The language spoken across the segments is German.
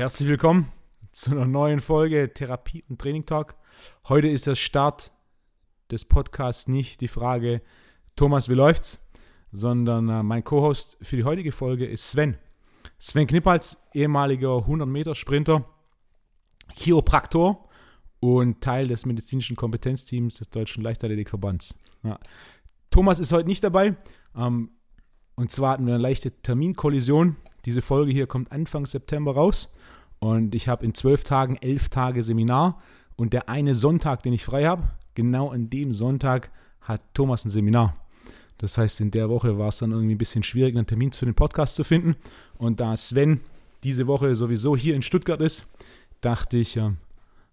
Herzlich willkommen zu einer neuen Folge Therapie und Training Talk. Heute ist der Start des Podcasts nicht die Frage, Thomas, wie läuft's? Sondern äh, mein Co-Host für die heutige Folge ist Sven. Sven Knippals, ehemaliger 100-Meter-Sprinter, Chiropraktor und Teil des medizinischen Kompetenzteams des Deutschen Leichtathletikverbands. Ja. Thomas ist heute nicht dabei. Ähm, und zwar hatten wir eine leichte Terminkollision. Diese Folge hier kommt Anfang September raus. Und ich habe in zwölf Tagen elf Tage Seminar. Und der eine Sonntag, den ich frei habe, genau an dem Sonntag hat Thomas ein Seminar. Das heißt, in der Woche war es dann irgendwie ein bisschen schwierig, einen Termin für den Podcast zu finden. Und da Sven diese Woche sowieso hier in Stuttgart ist, dachte ich, äh,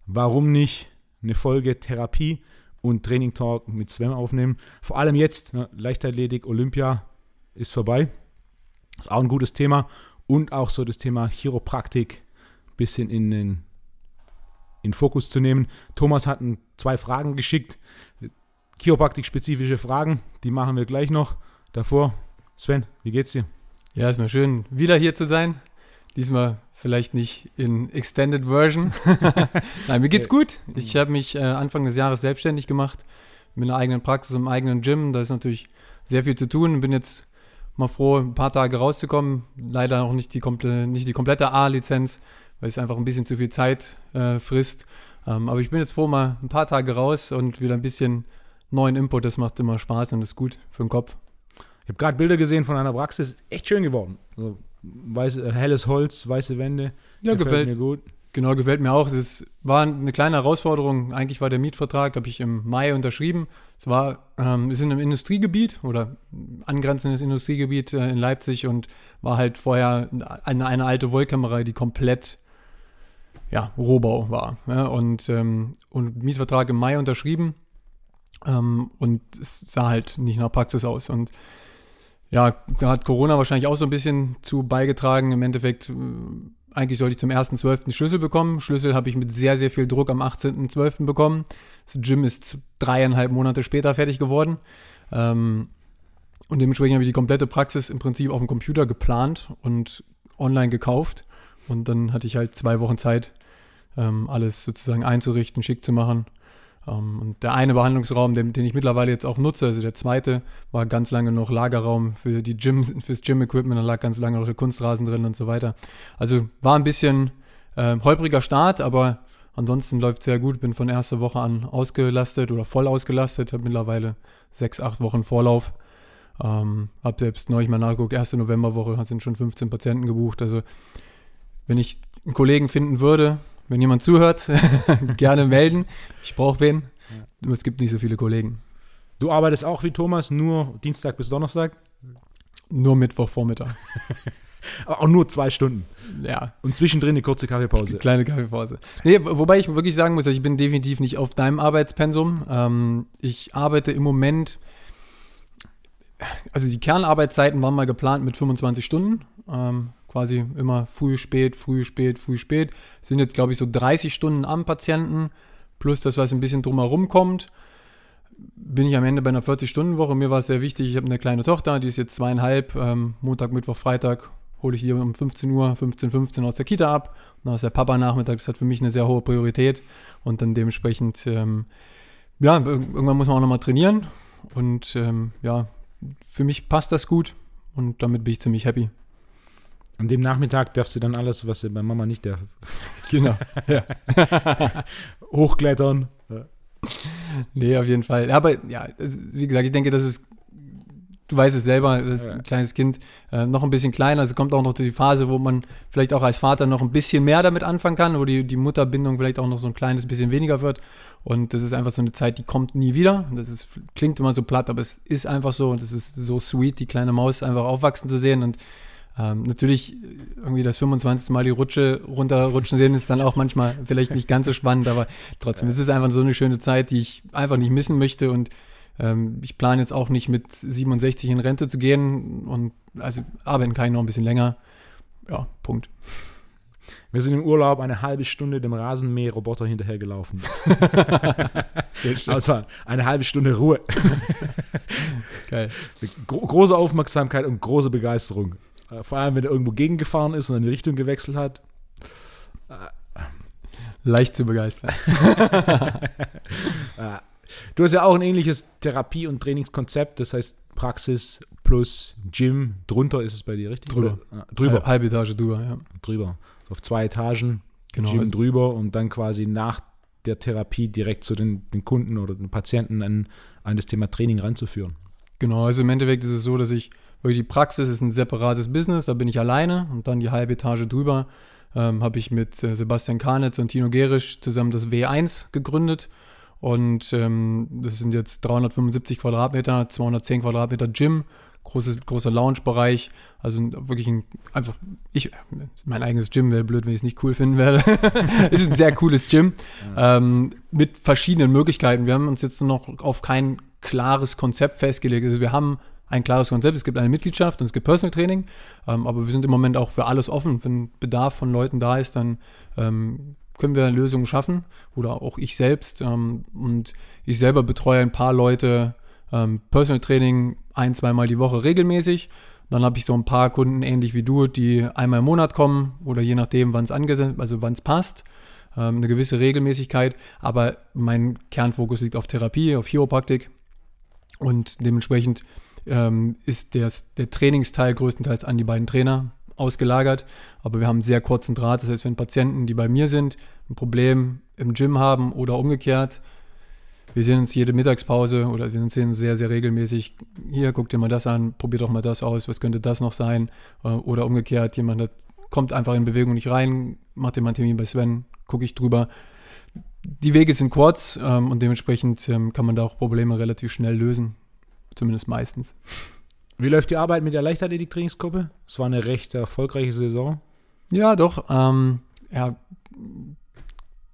warum nicht eine Folge Therapie und Training Talk mit Sven aufnehmen. Vor allem jetzt, ne, Leichtathletik, Olympia ist vorbei. Ist auch ein gutes Thema. Und auch so das Thema Chiropraktik ein bisschen in den in Fokus zu nehmen. Thomas hat zwei Fragen geschickt. Chiropraktik-spezifische Fragen, die machen wir gleich noch. Davor, Sven, wie geht's dir? Ja, ist mal schön, wieder hier zu sein. Diesmal vielleicht nicht in Extended Version. Nein, mir geht's gut. Ich habe mich äh, Anfang des Jahres selbstständig gemacht mit einer eigenen Praxis, im eigenen Gym. Da ist natürlich sehr viel zu tun. Bin jetzt mal froh, ein paar Tage rauszukommen. Leider auch nicht die, komple nicht die komplette A-Lizenz, weil es einfach ein bisschen zu viel Zeit äh, frisst. Ähm, aber ich bin jetzt froh, mal ein paar Tage raus und wieder ein bisschen neuen Input. Das macht immer Spaß und ist gut für den Kopf. Ich habe gerade Bilder gesehen von einer Praxis, echt schön geworden. Also, weiß, äh, helles Holz, weiße Wände. Ja, gefällt, gefällt mir gut. Genau, gefällt mir auch. Es war eine kleine Herausforderung. Eigentlich war der Mietvertrag, habe ich im Mai unterschrieben. Es war, ähm, ist in einem Industriegebiet oder angrenzendes Industriegebiet äh, in Leipzig und war halt vorher eine, eine alte Wollkämmerei, die komplett ja, Rohbau war. Ja, und, ähm, und Mietvertrag im Mai unterschrieben. Ähm, und es sah halt nicht nach Praxis aus. Und ja, da hat Corona wahrscheinlich auch so ein bisschen zu beigetragen. Im Endeffekt, äh, eigentlich sollte ich zum 1.12. Schlüssel bekommen. Schlüssel habe ich mit sehr, sehr viel Druck am 18.12. bekommen. Das Gym ist dreieinhalb Monate später fertig geworden. Ähm, und dementsprechend habe ich die komplette Praxis im Prinzip auf dem Computer geplant und online gekauft. Und dann hatte ich halt zwei Wochen Zeit, ähm, alles sozusagen einzurichten, schick zu machen. Ähm, und der eine Behandlungsraum, den, den, ich mittlerweile jetzt auch nutze, also der zweite, war ganz lange noch Lagerraum für die Gym, fürs Gym-Equipment, da lag ganz lange noch der Kunstrasen drin und so weiter. Also war ein bisschen äh, holpriger Start, aber ansonsten läuft sehr gut. Bin von erster Woche an ausgelastet oder voll ausgelastet, habe mittlerweile sechs, acht Wochen Vorlauf. Ähm, habe selbst neulich mal nachgeguckt, erste Novemberwoche sind schon 15 Patienten gebucht. Also wenn ich einen Kollegen finden würde, wenn jemand zuhört, gerne melden. Ich brauche wen. Ja. Es gibt nicht so viele Kollegen. Du arbeitest auch wie Thomas nur Dienstag bis Donnerstag? Nur Mittwochvormittag. Aber auch nur zwei Stunden. Ja. Und zwischendrin eine kurze Kaffeepause. Kleine Kaffeepause. Nee, wobei ich wirklich sagen muss, ich bin definitiv nicht auf deinem Arbeitspensum. Ähm, ich arbeite im Moment, also die Kernarbeitszeiten waren mal geplant mit 25 Stunden. Ähm, quasi immer früh, spät, früh, spät, früh, spät. Sind jetzt, glaube ich, so 30 Stunden am Patienten, plus das, was ein bisschen drumherum kommt. Bin ich am Ende bei einer 40-Stunden-Woche. Mir war es sehr wichtig, ich habe eine kleine Tochter, die ist jetzt zweieinhalb. Ähm, Montag, Mittwoch, Freitag hole ich die um 15 Uhr, 15, 15 aus der Kita ab. Und dann ist der Papa Nachmittag, das hat für mich eine sehr hohe Priorität. Und dann dementsprechend, ähm, ja, irgendwann muss man auch nochmal trainieren. Und ähm, ja, für mich passt das gut und damit bin ich ziemlich happy. An dem Nachmittag darfst du dann alles, was du bei Mama nicht darf. Genau. Ja. Hochklettern. Ja. Nee, auf jeden Fall. Aber ja, wie gesagt, ich denke, das ist, du weißt es selber, das ist ein kleines Kind, äh, noch ein bisschen kleiner. Also kommt auch noch die Phase, wo man vielleicht auch als Vater noch ein bisschen mehr damit anfangen kann, wo die, die Mutterbindung vielleicht auch noch so ein kleines bisschen weniger wird. Und das ist einfach so eine Zeit, die kommt nie wieder. Das ist, klingt immer so platt, aber es ist einfach so und es ist so sweet, die kleine Maus einfach aufwachsen zu sehen und ähm, natürlich irgendwie das 25. Mal die Rutsche runterrutschen sehen ist dann auch manchmal vielleicht nicht ganz so spannend, aber trotzdem, ja. es ist einfach so eine schöne Zeit, die ich einfach nicht missen möchte und ähm, ich plane jetzt auch nicht mit 67 in Rente zu gehen und also arbeiten kann ich noch ein bisschen länger. Ja, Punkt. Wir sind im Urlaub eine halbe Stunde dem Rasenmäher-Roboter hinterhergelaufen. Also eine halbe Stunde Ruhe. Geil. Gro große Aufmerksamkeit und große Begeisterung. Äh, Vor allem, wenn er irgendwo gegengefahren ist und dann die Richtung gewechselt hat. Leicht zu begeistern. Äh, Du hast ja auch ein ähnliches Therapie- und Trainingskonzept, das heißt Praxis plus Gym. Drunter ist es bei dir, richtig? Drüber. Ah, drüber. Halbe Etage drüber, ja. drüber. Auf zwei Etagen, Genau. Gym Also- drüber und dann quasi nach der Therapie direkt zu den, den Kunden oder den Patienten an, an das Thema Training ranzuführen. Genau, also im Endeffekt ist es so, dass ich wirklich die Praxis ist ein separates Business, da bin ich alleine und dann die halbe Etage drüber ähm, habe ich mit äh, Sebastian Karnitz und Tino Gerisch zusammen das W1 gegründet und ähm, das sind jetzt 375 Quadratmeter, 210 Quadratmeter Gym, großes, großer Lounge-Bereich, also wirklich ein, einfach, ich, mein eigenes Gym wäre blöd, wenn ich es nicht cool finden werde. es ist ein sehr cooles Gym ähm, mit verschiedenen Möglichkeiten. Wir haben uns jetzt noch auf kein klares Konzept festgelegt. Also wir haben ein klares Konzept. Es gibt eine Mitgliedschaft und es gibt Personal Training, ähm, aber wir sind im Moment auch für alles offen. Wenn Bedarf von Leuten da ist, dann ähm, können wir Lösungen schaffen oder auch ich selbst. Ähm, und ich selber betreue ein paar Leute ähm, Personal Training ein, zweimal die Woche regelmäßig. Dann habe ich so ein paar Kunden, ähnlich wie du, die einmal im Monat kommen oder je nachdem, wann es also wann es passt ähm, eine gewisse Regelmäßigkeit, aber mein Kernfokus liegt auf Therapie, auf Chiropraktik und dementsprechend ähm, ist der, der Trainingsteil größtenteils an die beiden Trainer ausgelagert, aber wir haben einen sehr kurzen Draht, das heißt, wenn Patienten, die bei mir sind, ein Problem im Gym haben oder umgekehrt, wir sehen uns jede Mittagspause oder wir sehen uns sehr, sehr regelmäßig. Hier, guck dir mal das an, probier doch mal das aus, was könnte das noch sein? Äh, Oder umgekehrt, jemand hat, kommt einfach in Bewegung nicht rein, macht dir mal einen Termin bei Sven, gucke ich drüber. Die Wege sind kurz ähm, und dementsprechend ähm, kann man da auch Probleme relativ schnell lösen. Zumindest meistens. Wie läuft die Arbeit mit der Leichtathletik-Trainingsgruppe? Es war eine recht erfolgreiche Saison. Ja, doch. Ähm, ja,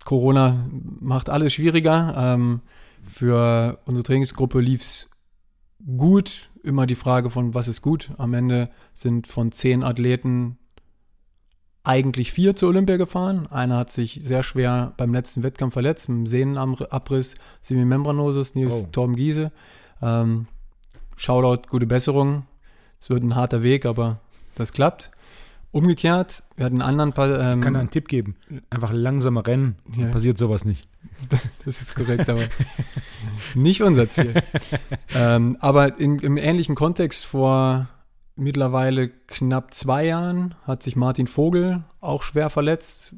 Corona macht alles schwieriger. Ähm, für unsere Trainingsgruppe lief es gut. Immer die Frage von, was ist gut? Am Ende sind von zehn Athleten eigentlich vier zur Olympia gefahren. Einer hat sich sehr schwer beim letzten Wettkampf verletzt, mit einem Sehnenabriss, Semimembranosus, Nils Oh. Torben Giese. Ähm, Shoutout, gute Besserung. Es wird ein harter Weg, aber das klappt. Umgekehrt, wir hatten einen anderen Pa- ähm, Ich kann da einen Tipp geben. Einfach langsamer rennen, Ja. passiert sowas nicht. Das ist korrekt, aber nicht unser Ziel. ähm, aber in, im ähnlichen Kontext vor mittlerweile knapp zwei Jahren hat sich Martin Vogel auch schwer verletzt.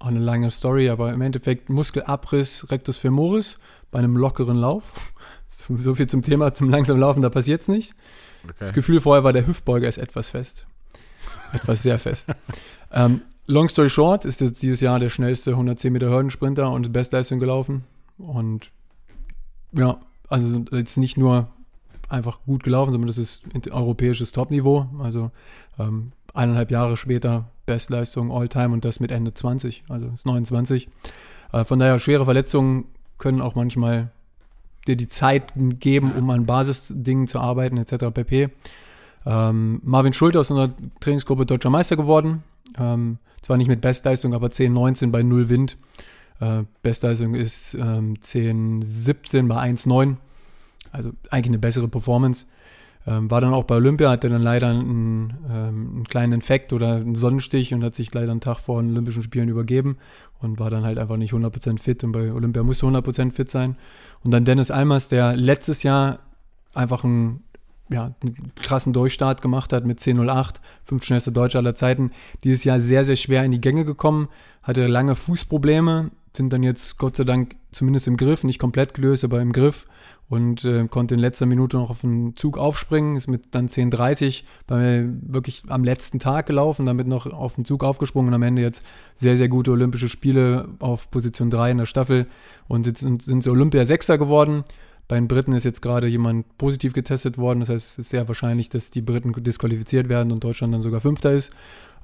Auch eine lange Story, aber im Endeffekt Muskelabriss Rectus femoris bei einem lockeren Lauf. So viel zum Thema, zum langsamen Laufen, da passiert es nicht. Das Gefühl vorher war, der Hüftbeuger ist etwas fest. Etwas sehr fest. ähm, long story short, ist jetzt dieses Jahr der schnellste 110 Meter Hürdensprinter und Bestleistung gelaufen. Und ja, also jetzt nicht nur einfach gut gelaufen, sondern das ist europäisches Topniveau. Also ähm, eineinhalb Jahre später Bestleistung All-Time und das mit Ende 20, also ist 29. Äh, von daher, schwere Verletzungen können auch manchmal dir die Zeit geben, um an Basisdingen zu arbeiten, etc. pp. Ähm, Marvin Schulter aus unserer Trainingsgruppe deutscher Meister geworden. Ähm, zwar nicht mit Bestleistung, aber 10-19 bei 0 Wind. Äh, Bestleistung ist ähm, 10-17 bei 1-9. Also eigentlich eine bessere Performance. Ähm, war dann auch bei Olympia, hatte dann leider einen, ähm, einen kleinen Infekt oder einen Sonnenstich und hat sich leider einen Tag vor den Olympischen Spielen übergeben und war dann halt einfach nicht 100% fit und bei Olympia musste 100% fit sein. Und dann Dennis Almers, der letztes Jahr einfach einen, ja, einen krassen Durchstart gemacht hat mit 10.08, fünf schnellste Deutsche aller Zeiten. Dieses Jahr sehr, sehr schwer in die Gänge gekommen, hatte lange Fußprobleme, sind dann jetzt Gott sei Dank zumindest im Griff, nicht komplett gelöst, aber im Griff und äh, konnte in letzter Minute noch auf den Zug aufspringen, ist mit dann 10.30 bei wirklich am letzten Tag gelaufen, damit noch auf den Zug aufgesprungen und am Ende jetzt sehr, sehr gute Olympische Spiele auf Position 3 in der Staffel und sind, sind sie Olympia Sechster geworden. Bei den Briten ist jetzt gerade jemand positiv getestet worden, das heißt, es ist sehr wahrscheinlich, dass die Briten disqualifiziert werden und Deutschland dann sogar Fünfter ist.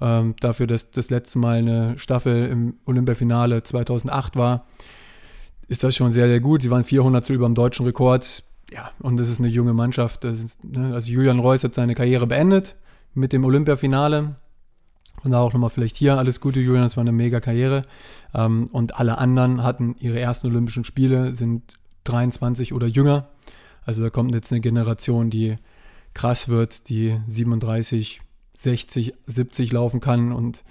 Ähm, dafür, dass das letzte Mal eine Staffel im Olympiafinale 2008 war, ist das schon sehr, sehr gut. Sie waren 400 über dem deutschen Rekord. Ja, und das ist eine junge Mannschaft. Ist, ne, also Julian Reus hat seine Karriere beendet mit dem Olympiafinale. Und da auch nochmal vielleicht hier alles Gute, Julian, das war eine mega Karriere. Ähm, und alle anderen hatten ihre ersten Olympischen Spiele, sind 23 oder jünger. Also da kommt jetzt eine Generation, die krass wird, die 37, 60, 70 laufen kann und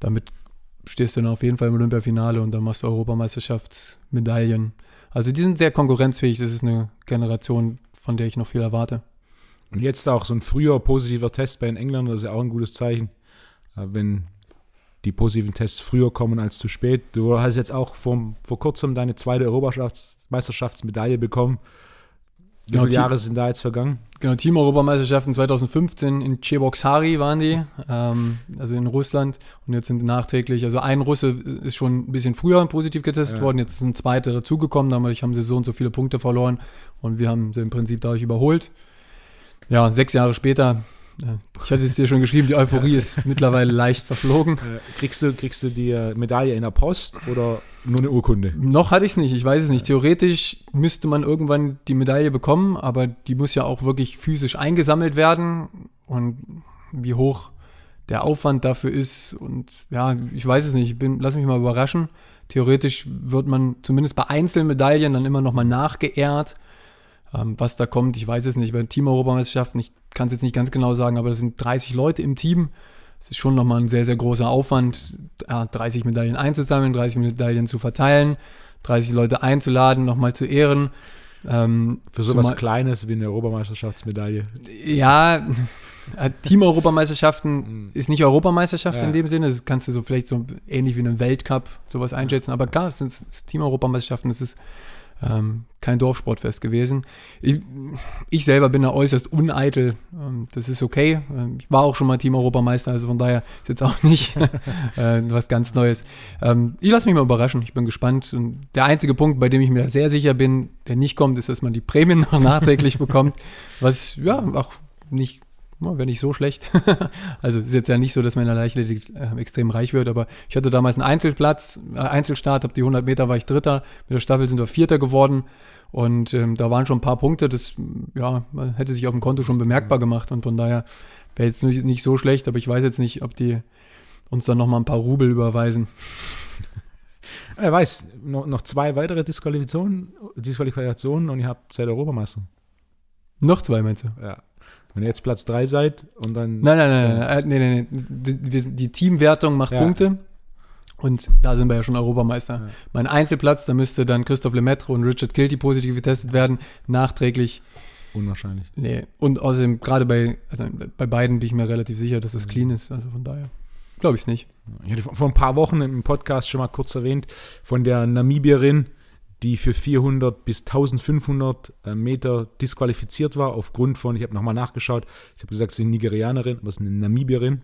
damit stehst du dann auf jeden Fall im Olympiafinale und dann machst du Europameisterschaftsmedaillen. Also die sind sehr konkurrenzfähig. Das ist eine Generation, von der ich noch viel erwarte. Und jetzt auch so ein früher positiver Test bei den Engländern, das ist ja auch ein gutes Zeichen, äh, wenn die positiven Tests früher kommen als zu spät. Du hast jetzt auch vor, vor kurzem deine zweite Europameisterschaftsmedaille bekommen. Wie Genau, viele Jahre sind da jetzt vergangen? Genau, Team-Europameisterschaften 2015 in Cheboksary waren die, ähm, also in Russland. Und jetzt sind nachträglich, also ein Russe ist schon ein bisschen früher positiv getestet Ja. worden, jetzt sind zwei dazugekommen, dadurch haben sie so und so viele Punkte verloren und wir haben sie im Prinzip dadurch überholt. Ja, sechs Jahre später, ich hatte es dir schon geschrieben, die Euphorie ist mittlerweile leicht verflogen. Kriegst, du, kriegst du die äh, Medaille in der Post oder nur eine Urkunde? Noch hatte ich es nicht, ich weiß es nicht. Theoretisch müsste man irgendwann die Medaille bekommen, aber die muss ja auch wirklich physisch eingesammelt werden. Und wie hoch der Aufwand dafür ist und ja, ich weiß es nicht. Ich bin, lass mich mal überraschen. Theoretisch wird man zumindest bei Einzelmedaillen dann immer nochmal nachgeehrt. Ähm, was da kommt, ich weiß es nicht. Bei Team-Europameisterschaften, ich kann es jetzt nicht ganz genau sagen, aber das sind 30 Leute im Team. Es ist schon nochmal ein sehr, sehr großer Aufwand, ja, 30 Medaillen einzusammeln, 30 Medaillen zu verteilen, 30 Leute einzuladen, nochmal zu ehren. Ähm, Für sowas zumal- Kleines wie eine Europameisterschaftsmedaille. ja, äh, Team-Europameisterschaften ist nicht Europameisterschaft Ja. in dem Sinne. Das kannst du so vielleicht so ähnlich wie einen Weltcup sowas einschätzen. Aber klar, es sind es ist Team-Europameisterschaften. Es ist ähm, kein Dorfsportfest gewesen. Ich, ich selber bin da äußerst uneitel. Ähm, das ist okay. Ähm, ich war auch schon mal Team-Europameister, also von daher ist jetzt auch nicht äh, was ganz Neues. Ähm, ich lasse mich mal überraschen. Ich bin gespannt. Und der einzige Punkt, bei dem ich mir sehr sicher bin, der nicht kommt, ist, dass man die Prämien noch nachträglich bekommt. Was ja auch nicht wäre nicht so schlecht. also ist jetzt ja nicht so, dass man in der Leichtathletik äh, extrem reich wird, aber ich hatte damals einen Einzelplatz, äh, Einzelstart, habe die 100 Meter war ich Dritter, mit der Staffel sind wir Vierter geworden und ähm, da waren schon ein paar Punkte, das ja, hätte sich auf dem Konto schon bemerkbar gemacht und von daher wäre jetzt nicht, nicht so schlecht, aber ich weiß jetzt nicht, ob die uns dann nochmal ein paar Rubel überweisen. Wer weiß, noch, noch zwei weitere Disqualifikationen, Disqualifikationen und ihr habt seid Europameister. Noch zwei, meinst du? Ja. Wenn ihr jetzt Platz 3 seid und dann. Nein, nein, nein, nein, nee, nee, nee. Die, die Teamwertung macht Ja. Punkte. Und da sind wir ja schon Europameister. Ja. Mein Einzelplatz, da müsste dann Christoph Lemaitre und Richard Kilty positiv getestet werden. Nachträglich. Unwahrscheinlich. Nee. Und außerdem, gerade bei, also bei beiden bin ich mir relativ sicher, dass es clean ist. Also von daher glaube ich es nicht. Ich hatte vor vor ein paar Wochen im Podcast schon mal kurz erwähnt von der Namibierin, die für 400 bis 1500 äh, Meter disqualifiziert war, aufgrund von, ich habe nochmal nachgeschaut, ich habe gesagt, sie ist eine Nigerianerin, aber es ist eine Namibierin,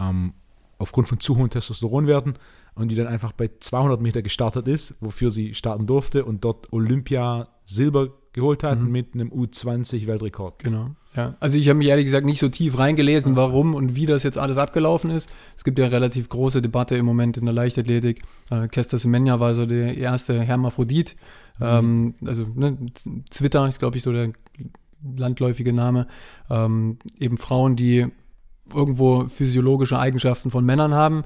ähm, aufgrund von zu hohen Testosteronwerten und die dann einfach bei 200 Meter gestartet ist, wofür sie starten durfte und dort Olympia Silber geholt hat Mhm. mit einem U20-Weltrekord. Genau. Ja. Also ich habe mich ehrlich gesagt nicht so tief reingelesen, warum und wie das jetzt alles abgelaufen ist. Es gibt ja relativ große Debatte im Moment in der Leichtathletik. Äh, Kester Semenya war so der erste Hermaphrodit. Ähm, also ne, Zwitter ist, glaube ich, so der landläufige Name. Ähm, eben Frauen, die irgendwo physiologische Eigenschaften von Männern haben.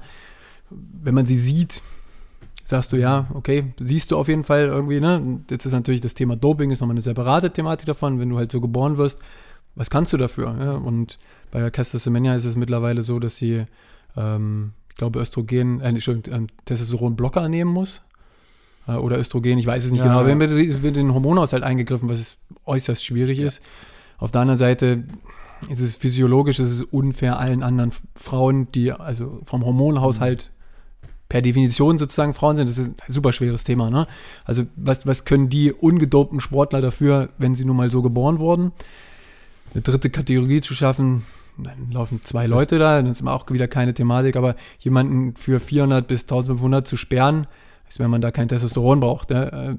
Wenn man sie sieht, sagst du ja, okay, siehst du auf jeden Fall irgendwie, ne? Jetzt ist natürlich das Thema Doping, ist nochmal eine separate Thematik davon, wenn du halt so geboren wirst, was kannst du dafür? Ja? Und bei Caster Semenya ist es mittlerweile so, dass sie, ähm, ich glaube, Östrogen, äh, Entschuldigung, ähm, Testosteron-Blocker nehmen muss. Äh, oder Östrogen, ich weiß es nicht Ja, genau. Aber ja. wird, in den Hormonhaushalt eingegriffen, was äußerst schwierig ist. Auf der anderen Seite ist es physiologisch, es ist unfair allen anderen Frauen, die also vom Hormonhaushalt per Definition sozusagen Frauen sind. Das ist ein super schweres Thema. Ne? Also was, was können die ungedopten Sportler dafür, wenn sie nun mal so geboren wurden? Eine dritte Kategorie zu schaffen, dann laufen zwei Leute da, dann ist immer auch wieder keine Thematik, aber jemanden für 400 bis 1500 zu sperren, ist, wenn man da kein Testosteron braucht. Ne?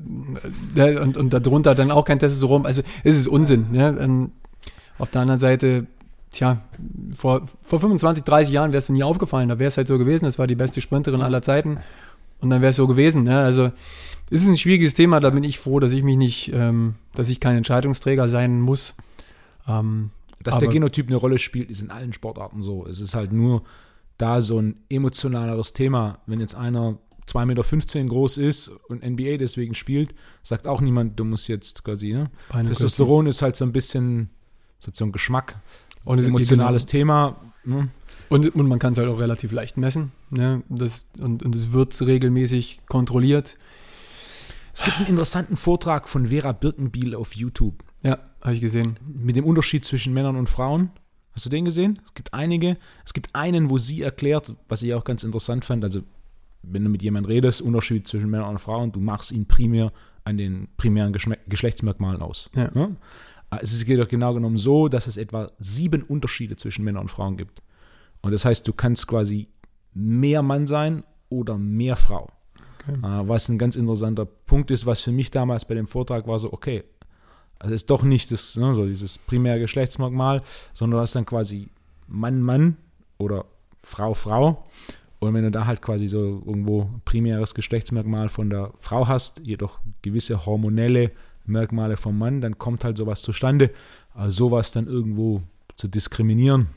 Und, und darunter dann auch kein Testosteron. Also es ist Unsinn. Ne? Auf der anderen Seite, tja, vor, vor 25, 30 Jahren wäre es mir nie aufgefallen. Da wäre es halt so gewesen. Das war die beste Sprinterin aller Zeiten. Und dann wäre es so gewesen. Ne? Also es ist ein schwieriges Thema. Da bin ich froh, dass ich mich nicht, ähm, dass ich kein Entscheidungsträger sein muss. Ähm, Dass der Genotyp eine Rolle spielt, ist in allen Sportarten so. Es ist halt nur da so ein emotionaleres Thema. Wenn jetzt einer 2,15 Meter groß ist und NBA deswegen spielt, sagt auch niemand, du musst jetzt quasi, ne? Testosteron ist halt so ein bisschen so ein Geschmack. Und es- emotionales genau. Thema. Ne? Und, und man kann es halt auch relativ leicht messen. Ne? Das, und, und es wird regelmäßig kontrolliert. Es gibt einen interessanten Vortrag von Vera Birkenbiel auf YouTube Ja, habe ich gesehen. mit dem Unterschied zwischen Männern und Frauen. Hast du den gesehen? Es gibt einige. Es gibt einen, wo sie erklärt, was ich auch ganz interessant fand. Also, wenn du mit jemandem redest, Unterschied zwischen Männern und Frauen, du machst ihn primär an den primären Geschme Geschlechtsmerkmalen aus. Ja. Ne? Es geht doch genau genommen so, dass es etwa sieben Unterschiede zwischen Männern und Frauen gibt. Und das heißt, du kannst quasi mehr Mann sein oder mehr Frau. Okay. Äh, Was ein ganz interessanter Punkt ist, was für mich damals bei dem Vortrag war, so, okay, also ist doch nicht das, ne, so dieses primäre Geschlechtsmerkmal, sondern du hast dann quasi Mann, Mann oder Frau, Frau. Und wenn du da halt quasi so irgendwo primäres Geschlechtsmerkmal von der Frau hast, jedoch gewisse hormonelle Merkmale vom Mann, dann kommt halt sowas zustande, also sowas dann irgendwo zu diskriminieren.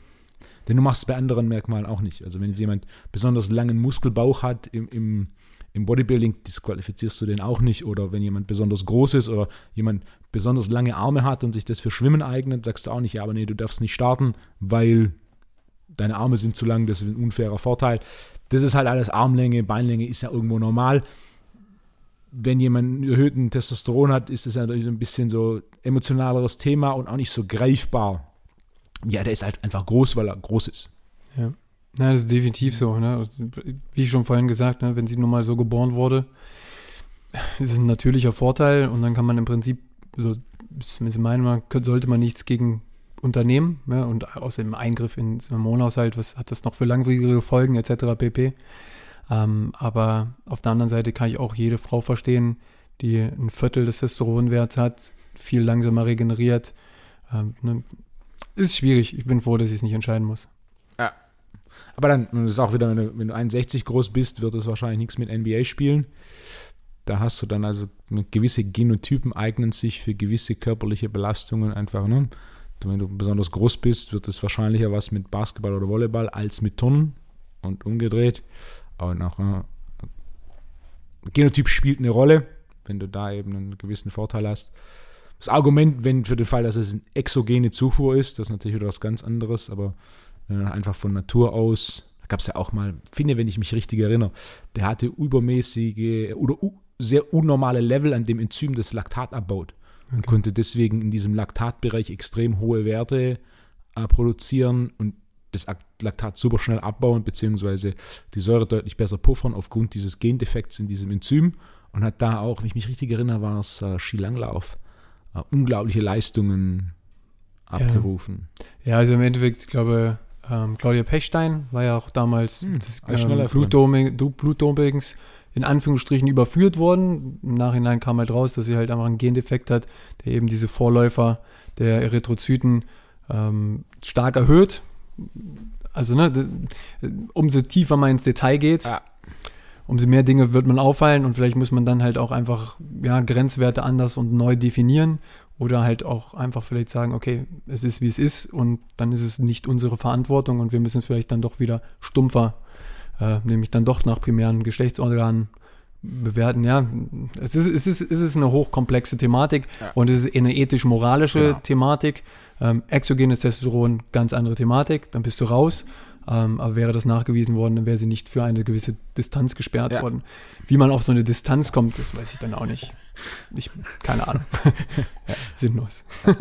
Denn du machst es bei anderen Merkmalen auch nicht. Also wenn jemand besonders langen Muskelbauch hat im, im, im Bodybuilding, disqualifizierst du den auch nicht. Oder wenn jemand besonders groß ist oder jemand besonders lange Arme hat und sich das für Schwimmen eignet, sagst du auch nicht, ja, aber nee, du darfst nicht starten, weil deine Arme sind zu lang, das ist ein unfairer Vorteil. Das ist halt alles Armlänge, Beinlänge ist ja irgendwo normal. Wenn jemand einen erhöhten Testosteron hat, ist das ja natürlich ein bisschen so emotionaleres Thema und auch nicht so greifbar. Ja, der ist halt einfach groß, weil er groß ist. Ja. Na, das ist definitiv so. Ne? Wie schon vorhin gesagt, ne? wenn sie nun mal so geboren wurde, ist es ein natürlicher Vorteil und dann kann man im Prinzip, so ist meine Meinung, sollte man nichts gegen unternehmen. Ja? Und außer dem Eingriff ins Hormonhaushalt, was hat das noch für langwierige Folgen etc. pp. Ähm, aber auf der anderen Seite kann ich auch jede Frau verstehen, die ein Viertel des Testosteronwerts hat, viel langsamer regeneriert. Ähm, ne? Ist schwierig. Ich bin froh, dass ich es nicht entscheiden muss. Aber dann, ist auch wieder, wenn du, wenn du 61 groß bist, wird es wahrscheinlich nichts mit NBA spielen. Da hast du dann also gewisse Genotypen eignen sich für gewisse körperliche Belastungen einfach. Ne? Wenn du besonders groß bist, wird es wahrscheinlicher was mit Basketball oder Volleyball als mit Turnen und umgedreht. Aber auch äh, Genotyp spielt eine Rolle, wenn du da eben einen gewissen Vorteil hast. Das Argument, wenn für den Fall, dass es eine exogene Zufuhr ist, das ist natürlich wieder was ganz anderes, aber man einfach von Natur aus, da gab es ja auch mal, finde, wenn ich mich richtig erinnere, der hatte übermäßige oder sehr unnormale Level an dem Enzym, das Laktat abbaut. Und konnte deswegen in diesem Laktatbereich extrem hohe Werte äh, produzieren und das Ak- Laktat super schnell abbauen, beziehungsweise die Säure deutlich besser puffern aufgrund dieses Gendefekts in diesem Enzym und hat da auch, wenn ich mich richtig erinnere, war es äh, Skilanglauf, äh, unglaubliche Leistungen abgerufen. Ja, also im Endeffekt, ich glaube, ähm, Claudia Pechstein war ja auch damals Hm, des ähm, Blutdopings in Anführungsstrichen überführt worden. Im Nachhinein kam halt raus, dass sie halt einfach einen Gendefekt hat, der eben diese Vorläufer der Erythrozyten ähm, stark erhöht. Also, ne, umso tiefer man ins Detail geht, Ja. umso mehr Dinge wird man auffallen und vielleicht muss man dann halt auch einfach ja, Grenzwerte anders und neu definieren oder halt auch einfach vielleicht sagen, okay, es ist wie es ist und dann ist es nicht unsere Verantwortung und wir müssen es vielleicht dann doch wieder stumpfer, äh, nämlich dann doch nach primären Geschlechtsorganen bewerten. Ja, es ist, es ist, es ist eine hochkomplexe Thematik Ja. und es ist eine ethisch-moralische Genau. Thematik. Ähm, exogenes Testosteron, ganz andere Thematik, dann bist du raus. Ähm, aber wäre das nachgewiesen worden, dann wäre sie nicht für eine gewisse Distanz gesperrt Ja. worden. Wie man auf so eine Distanz kommt, das weiß ich dann auch nicht. Ich, keine Ahnung. ja, sinnlos.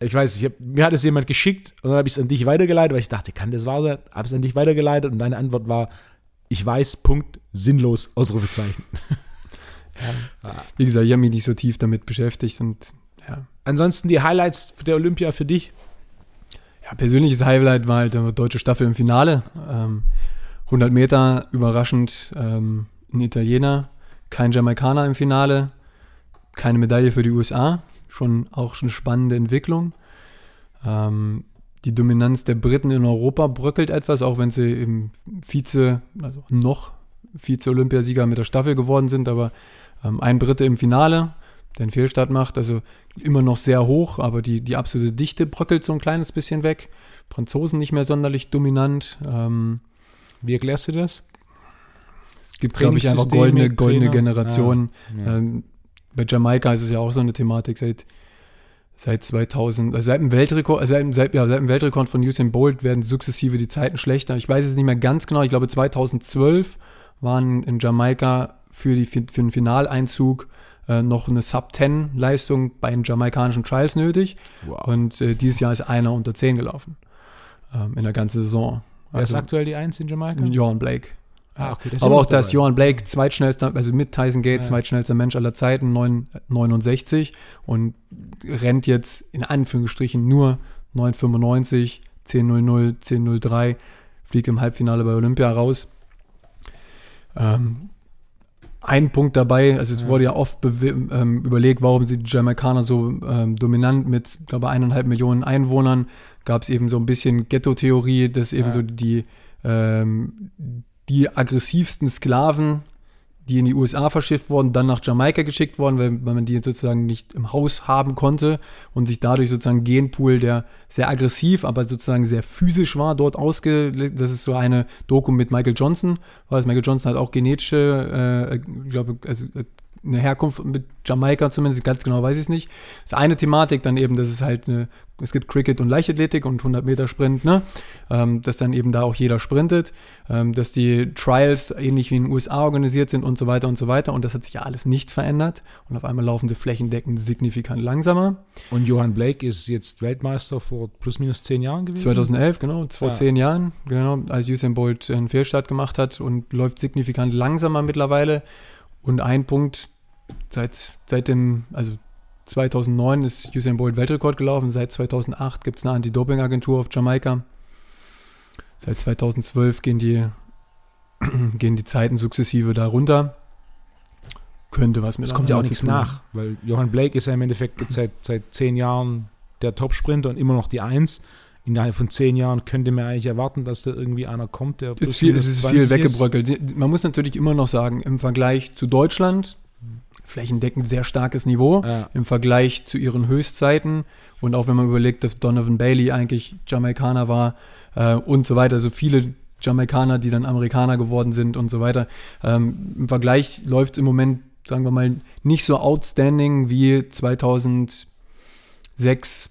Ich weiß, ich hab, mir hat es jemand geschickt und dann habe ich es an dich weitergeleitet, weil ich dachte, kann das wahr sein? Habe es an dich weitergeleitet und deine Antwort war, ich weiß, Punkt, sinnlos, Ausrufezeichen. Wie gesagt, ich habe mich nicht so tief damit beschäftigt und ja. Ansonsten die Highlights der Olympia für dich? Ja, persönliches Highlight war halt die deutsche Staffel im Finale. Ähm, 100 Meter, überraschend ähm, ein Italiener, kein Jamaikaner im Finale, keine Medaille für die USA. Schon auch schon eine spannende Entwicklung. Ähm, die Dominanz der Briten in Europa bröckelt etwas, auch wenn sie im Vize, also noch Vize-Olympiasieger mit der Staffel geworden sind, aber ähm, ein Brite im Finale, der einen Fehlstart macht, also immer noch sehr hoch, aber die, die absolute Dichte bröckelt so ein kleines bisschen weg. Franzosen nicht mehr sonderlich dominant. Ähm, Wie erklärst du das? es gibt, glaube ich, einfach goldene, goldene Generation. Ja. Ähm, bei Jamaika ist es ja auch so eine Thematik seit, seit 2000, also seit dem Weltrekord, also seit, seit, ja, seit dem Weltrekord von Usain Bolt werden sukzessive die Zeiten schlechter. Ich weiß es nicht mehr ganz genau. Ich glaube 2012 waren in Jamaika für, die, für den Finaleinzug äh, noch eine Sub-10-Leistung bei den jamaikanischen Trials nötig. Wow. Und äh, dieses Jahr ist einer unter 10 gelaufen. Ähm, in der ganzen Saison. Wer ist aktuell die Eins in Jamaika? Johan Blake. Ah, okay, Aber auch, dass dabei. Johan Blake zweitschnellster, also mit Tyson Gate, Ja. zweitschnellster Mensch aller Zeiten, 9, 69 und rennt jetzt in Anführungsstrichen nur 995, 1000, 1003, fliegt im Halbfinale bei Olympia raus. Ähm, ein Punkt dabei, also es Ja. wurde ja oft ähm, überlegt, warum sind die Jamaikaner so ähm, dominant mit, glaube eineinhalb Millionen Einwohnern, gab es eben so ein bisschen Ghetto-Theorie, dass eben Ja. so die, ähm, die aggressivsten Sklaven, die in die USA verschifft wurden, dann nach Jamaika geschickt worden, weil, man die sozusagen nicht im Haus haben konnte und sich dadurch sozusagen Genpool, der sehr aggressiv, aber sozusagen sehr physisch war, dort ausge... Das ist so eine Doku mit Michael Johnson, weil Michael Johnson hat auch genetische, äh, ich glaube, also äh, eine Herkunft mit Jamaika zumindest, ganz genau weiß ich es nicht. Das ist eine Thematik, dann eben, dass es halt eine, es gibt Cricket und Leichtathletik und 100 Meter Sprint, ne? Ähm, dass dann eben da auch jeder sprintet, ähm, dass die Trials ähnlich wie in den USA organisiert sind und so weiter und so weiter und das hat sich ja alles nicht verändert und auf einmal laufen sie flächendeckend signifikant langsamer. Und Johann Blake ist jetzt Weltmeister vor plus minus zehn Jahren gewesen. 2011, genau, vor Ja. zehn Jahren, genau, als Usain Bolt einen Fehlstart gemacht hat und läuft signifikant langsamer mittlerweile. Und ein Punkt, seit, seit dem, also 2009 ist Usain Bolt Weltrekord gelaufen, seit 2008 gibt es eine Anti-Doping-Agentur auf Jamaika. Seit 2012 gehen die, gehen die Zeiten sukzessive da runter. Könnte was mit Es kommt ja auch nichts nach, weil Johann Blake ist ja im Endeffekt seit, seit zehn Jahren der Topsprinter und immer noch die Eins. Innerhalb von zehn Jahren könnte man eigentlich erwarten, dass da irgendwie einer kommt, der ist viel, es ist 20 viel weggebröckelt. Man muss natürlich immer noch sagen, im Vergleich zu Deutschland, flächendeckend sehr starkes Niveau, Ja. im Vergleich zu ihren Höchstzeiten und auch wenn man überlegt, dass Donovan Bailey eigentlich Jamaikaner war äh, und so weiter, so viele Jamaikaner, die dann Amerikaner geworden sind und so weiter. Ähm, Im Vergleich läuft es im Moment, sagen wir mal, nicht so outstanding wie 2006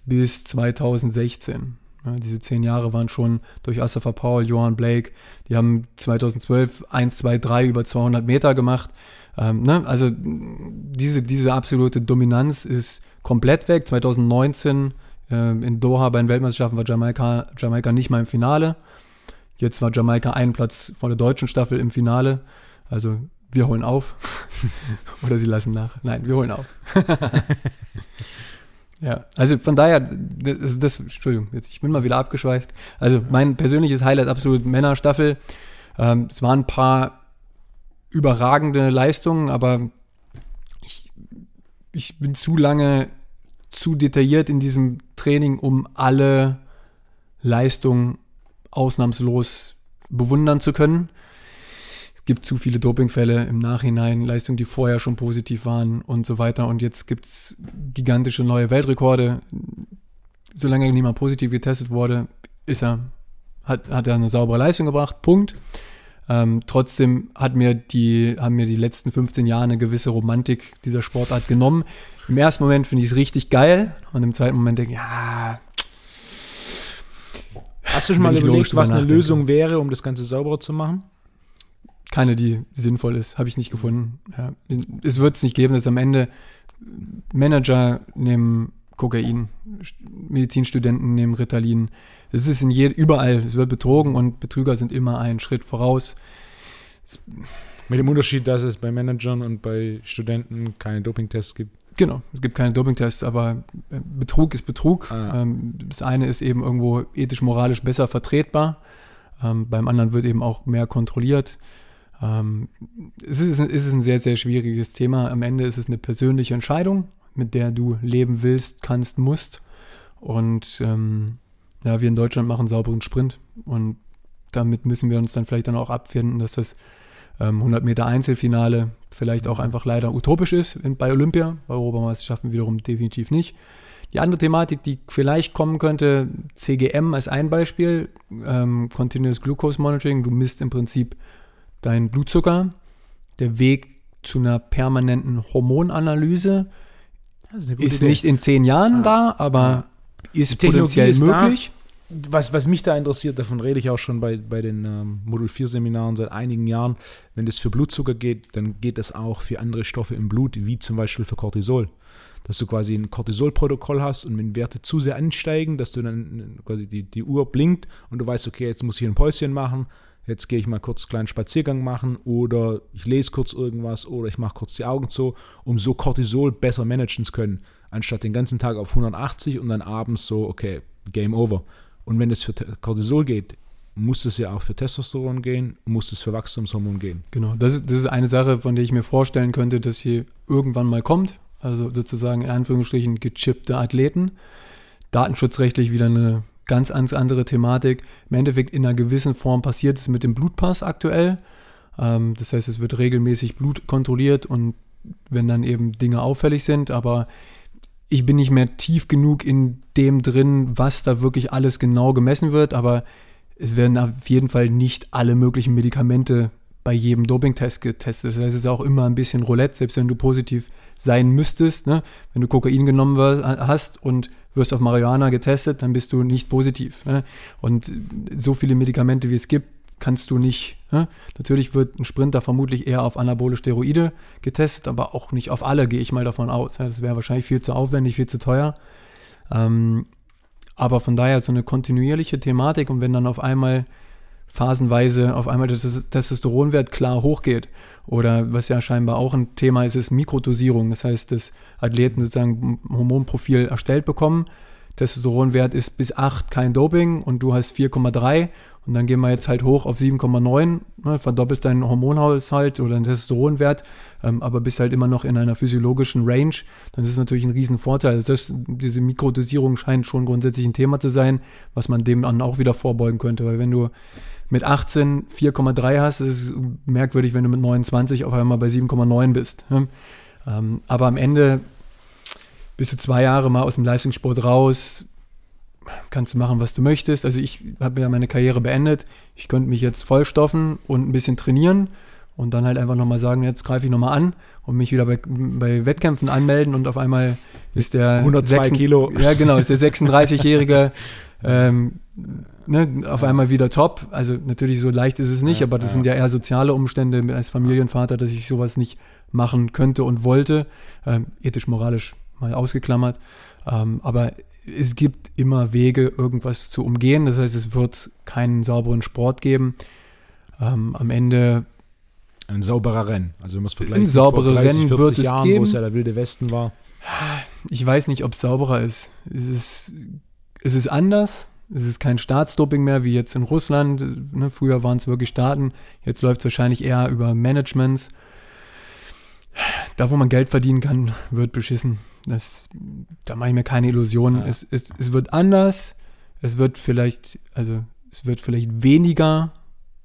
bis 2016. Ja, diese zehn Jahre waren schon durch Asafa Paul, Johan Blake, die haben 2012 1, 2, 3 über 200 Meter gemacht. Ähm, ne? Also diese, diese absolute Dominanz ist komplett weg. 2019 ähm, in Doha bei den Weltmeisterschaften war Jamaika, Jamaika nicht mal im Finale. Jetzt war Jamaika einen Platz vor der deutschen Staffel im Finale. Also wir holen auf. Oder sie lassen nach. Nein, wir holen auf. ja, also von daher, das, das, Entschuldigung, jetzt, ich bin mal wieder abgeschweift. Also mein persönliches Highlight absolut Männerstaffel. Ähm, es waren ein paar überragende Leistungen, aber ich, ich bin zu lange zu detailliert in diesem Training, um alle Leistungen ausnahmslos bewundern zu können. Es gibt zu viele Dopingfälle im Nachhinein, Leistungen, die vorher schon positiv waren und so weiter. Und jetzt gibt es gigantische neue Weltrekorde. Solange niemand positiv getestet wurde, ist er, hat, hat er eine saubere Leistung gebracht. Punkt. Ähm, trotzdem hat mir die, haben mir die letzten 15 Jahre eine gewisse Romantik dieser Sportart genommen. Im ersten Moment finde ich es richtig geil und im zweiten Moment denke ich, ja, Hast du schon mal überlegt, was eine. Lösung wäre, um das Ganze sauberer zu machen? keine, die sinnvoll ist, habe ich nicht gefunden. Ja. Es wird es nicht geben, dass am Ende Manager nehmen Kokain, Medizinstudenten nehmen Ritalin. Es ist in je, überall, es wird betrogen und Betrüger sind immer einen Schritt voraus. Mit dem Unterschied, dass es bei Managern und bei Studenten keine Dopingtests gibt. Genau, es gibt keine Dopingtests, aber äh, Betrug ist Betrug. Ah. Ähm, das eine ist eben irgendwo ethisch-moralisch besser vertretbar. Ähm, beim anderen wird eben auch mehr kontrolliert. Ähm, es, es ist ein sehr, sehr schwieriges Thema. Am Ende ist es eine persönliche Entscheidung, mit der du leben willst, kannst, musst. Und ähm, ja, wir in Deutschland machen sauberen Sprint. Und damit müssen wir uns dann vielleicht dann auch abfinden, dass das ähm, 100 Meter Einzelfinale vielleicht auch einfach leider utopisch ist bei Olympia, bei Europameisterschaften wiederum definitiv nicht. Die andere Thematik, die vielleicht kommen könnte, CGM als ein Beispiel, ähm, Continuous Glucose Monitoring, du misst im Prinzip deinen Blutzucker. Der Weg zu einer permanenten Hormonanalyse ist, ist nicht in zehn Jahren ah. da, aber ist potenziell ist möglich. Da. Was, was mich da interessiert, davon rede ich auch schon bei, bei den ähm, Modul 4 Seminaren seit einigen Jahren, wenn das für Blutzucker geht, dann geht das auch für andere Stoffe im Blut, wie zum Beispiel für Cortisol dass du quasi ein Cortisol-Protokoll hast und wenn Werte zu sehr ansteigen, dass du dann quasi die, die Uhr blinkt und du weißt, okay, jetzt muss ich ein Päuschen machen, jetzt gehe ich mal kurz einen kleinen Spaziergang machen oder ich lese kurz irgendwas oder ich mache kurz die Augen zu, um so Cortisol besser managen zu können, anstatt den ganzen Tag auf 180 und dann abends so, okay, Game Over. Und wenn es für Cortisol geht, muss es ja auch für Testosteron gehen, muss es für Wachstumshormon gehen. Genau, das ist, das ist eine Sache, von der ich mir vorstellen könnte, dass sie irgendwann mal kommt also sozusagen in Anführungsstrichen gechippte Athleten. Datenschutzrechtlich wieder eine ganz, ganz andere Thematik. Im Endeffekt in einer gewissen Form passiert es mit dem Blutpass aktuell. Ähm, das heißt, es wird regelmäßig Blut kontrolliert und wenn dann eben Dinge auffällig sind, aber ich bin nicht mehr tief genug in dem drin, was da wirklich alles genau gemessen wird, aber es werden auf jeden Fall nicht alle möglichen Medikamente bei jedem Dopingtest getestet. Das heißt, es ist auch immer ein bisschen Roulette, selbst wenn du positiv sein müsstest. Ne? Wenn du Kokain genommen hast und wirst auf Marihuana getestet, dann bist du nicht positiv. Ne? Und so viele Medikamente, wie es gibt, kannst du nicht. Ne? Natürlich wird ein Sprinter vermutlich eher auf anabole Steroide getestet, aber auch nicht auf alle, gehe ich mal davon aus. Das wäre wahrscheinlich viel zu aufwendig, viel zu teuer. Ähm, aber von daher so eine kontinuierliche Thematik und wenn dann auf einmal phasenweise auf einmal der Testosteronwert klar hochgeht. Oder was ja scheinbar auch ein Thema ist, ist Mikrodosierung. Das heißt, dass Athleten sozusagen ein Hormonprofil erstellt bekommen. Testosteronwert ist bis 8 kein Doping und du hast 4,3 und dann gehen wir jetzt halt hoch auf 7,9, ne, verdoppelst deinen Hormonhaushalt oder deinen Testosteronwert, ähm, aber bist halt immer noch in einer physiologischen Range, dann ist es natürlich ein Riesenvorteil. Also das, diese Mikrodosierung scheint schon grundsätzlich ein Thema zu sein, was man dem dann auch wieder vorbeugen könnte, weil wenn du mit 18 4,3 hast, ist es merkwürdig, wenn du mit 29 auf einmal bei 7,9 bist. Ähm, aber am Ende bist du zwei Jahre mal aus dem Leistungssport raus, kannst du machen, was du möchtest. Also ich habe ja meine Karriere beendet. Ich könnte mich jetzt vollstoffen und ein bisschen trainieren und dann halt einfach nochmal sagen, jetzt greife ich nochmal an und mich wieder bei, bei, Wettkämpfen anmelden und auf einmal ist der 102 6, Kilo. Ja, genau, ist der 36-jährige ähm, ne, auf einmal wieder top. Also natürlich so leicht ist es nicht, ja, aber das ja. sind ja eher soziale Umstände als Familienvater, dass ich sowas nicht machen könnte und wollte. Ähm, ethisch, moralisch mal ausgeklammert. Ähm, aber es gibt immer Wege, irgendwas zu umgehen. Das heißt, es wird keinen sauberen Sport geben. Ähm, am Ende ein sauberer Rennen. Also muss vergleichen ein sauberer Rennen wird es Jahren, geben. wo es ja der wilde Westen war. Ich weiß nicht, ob es sauberer ist. Es ist, es ist anders. Es ist kein Staatsdoping mehr, wie jetzt in Russland. Ne, früher waren es wirklich Staaten. Jetzt läuft es wahrscheinlich eher über Managements. Da, wo man Geld verdienen kann, wird beschissen. Das, da mache ich mir keine Illusionen. Ja. Es, es, es wird anders. Es wird vielleicht, also es wird vielleicht weniger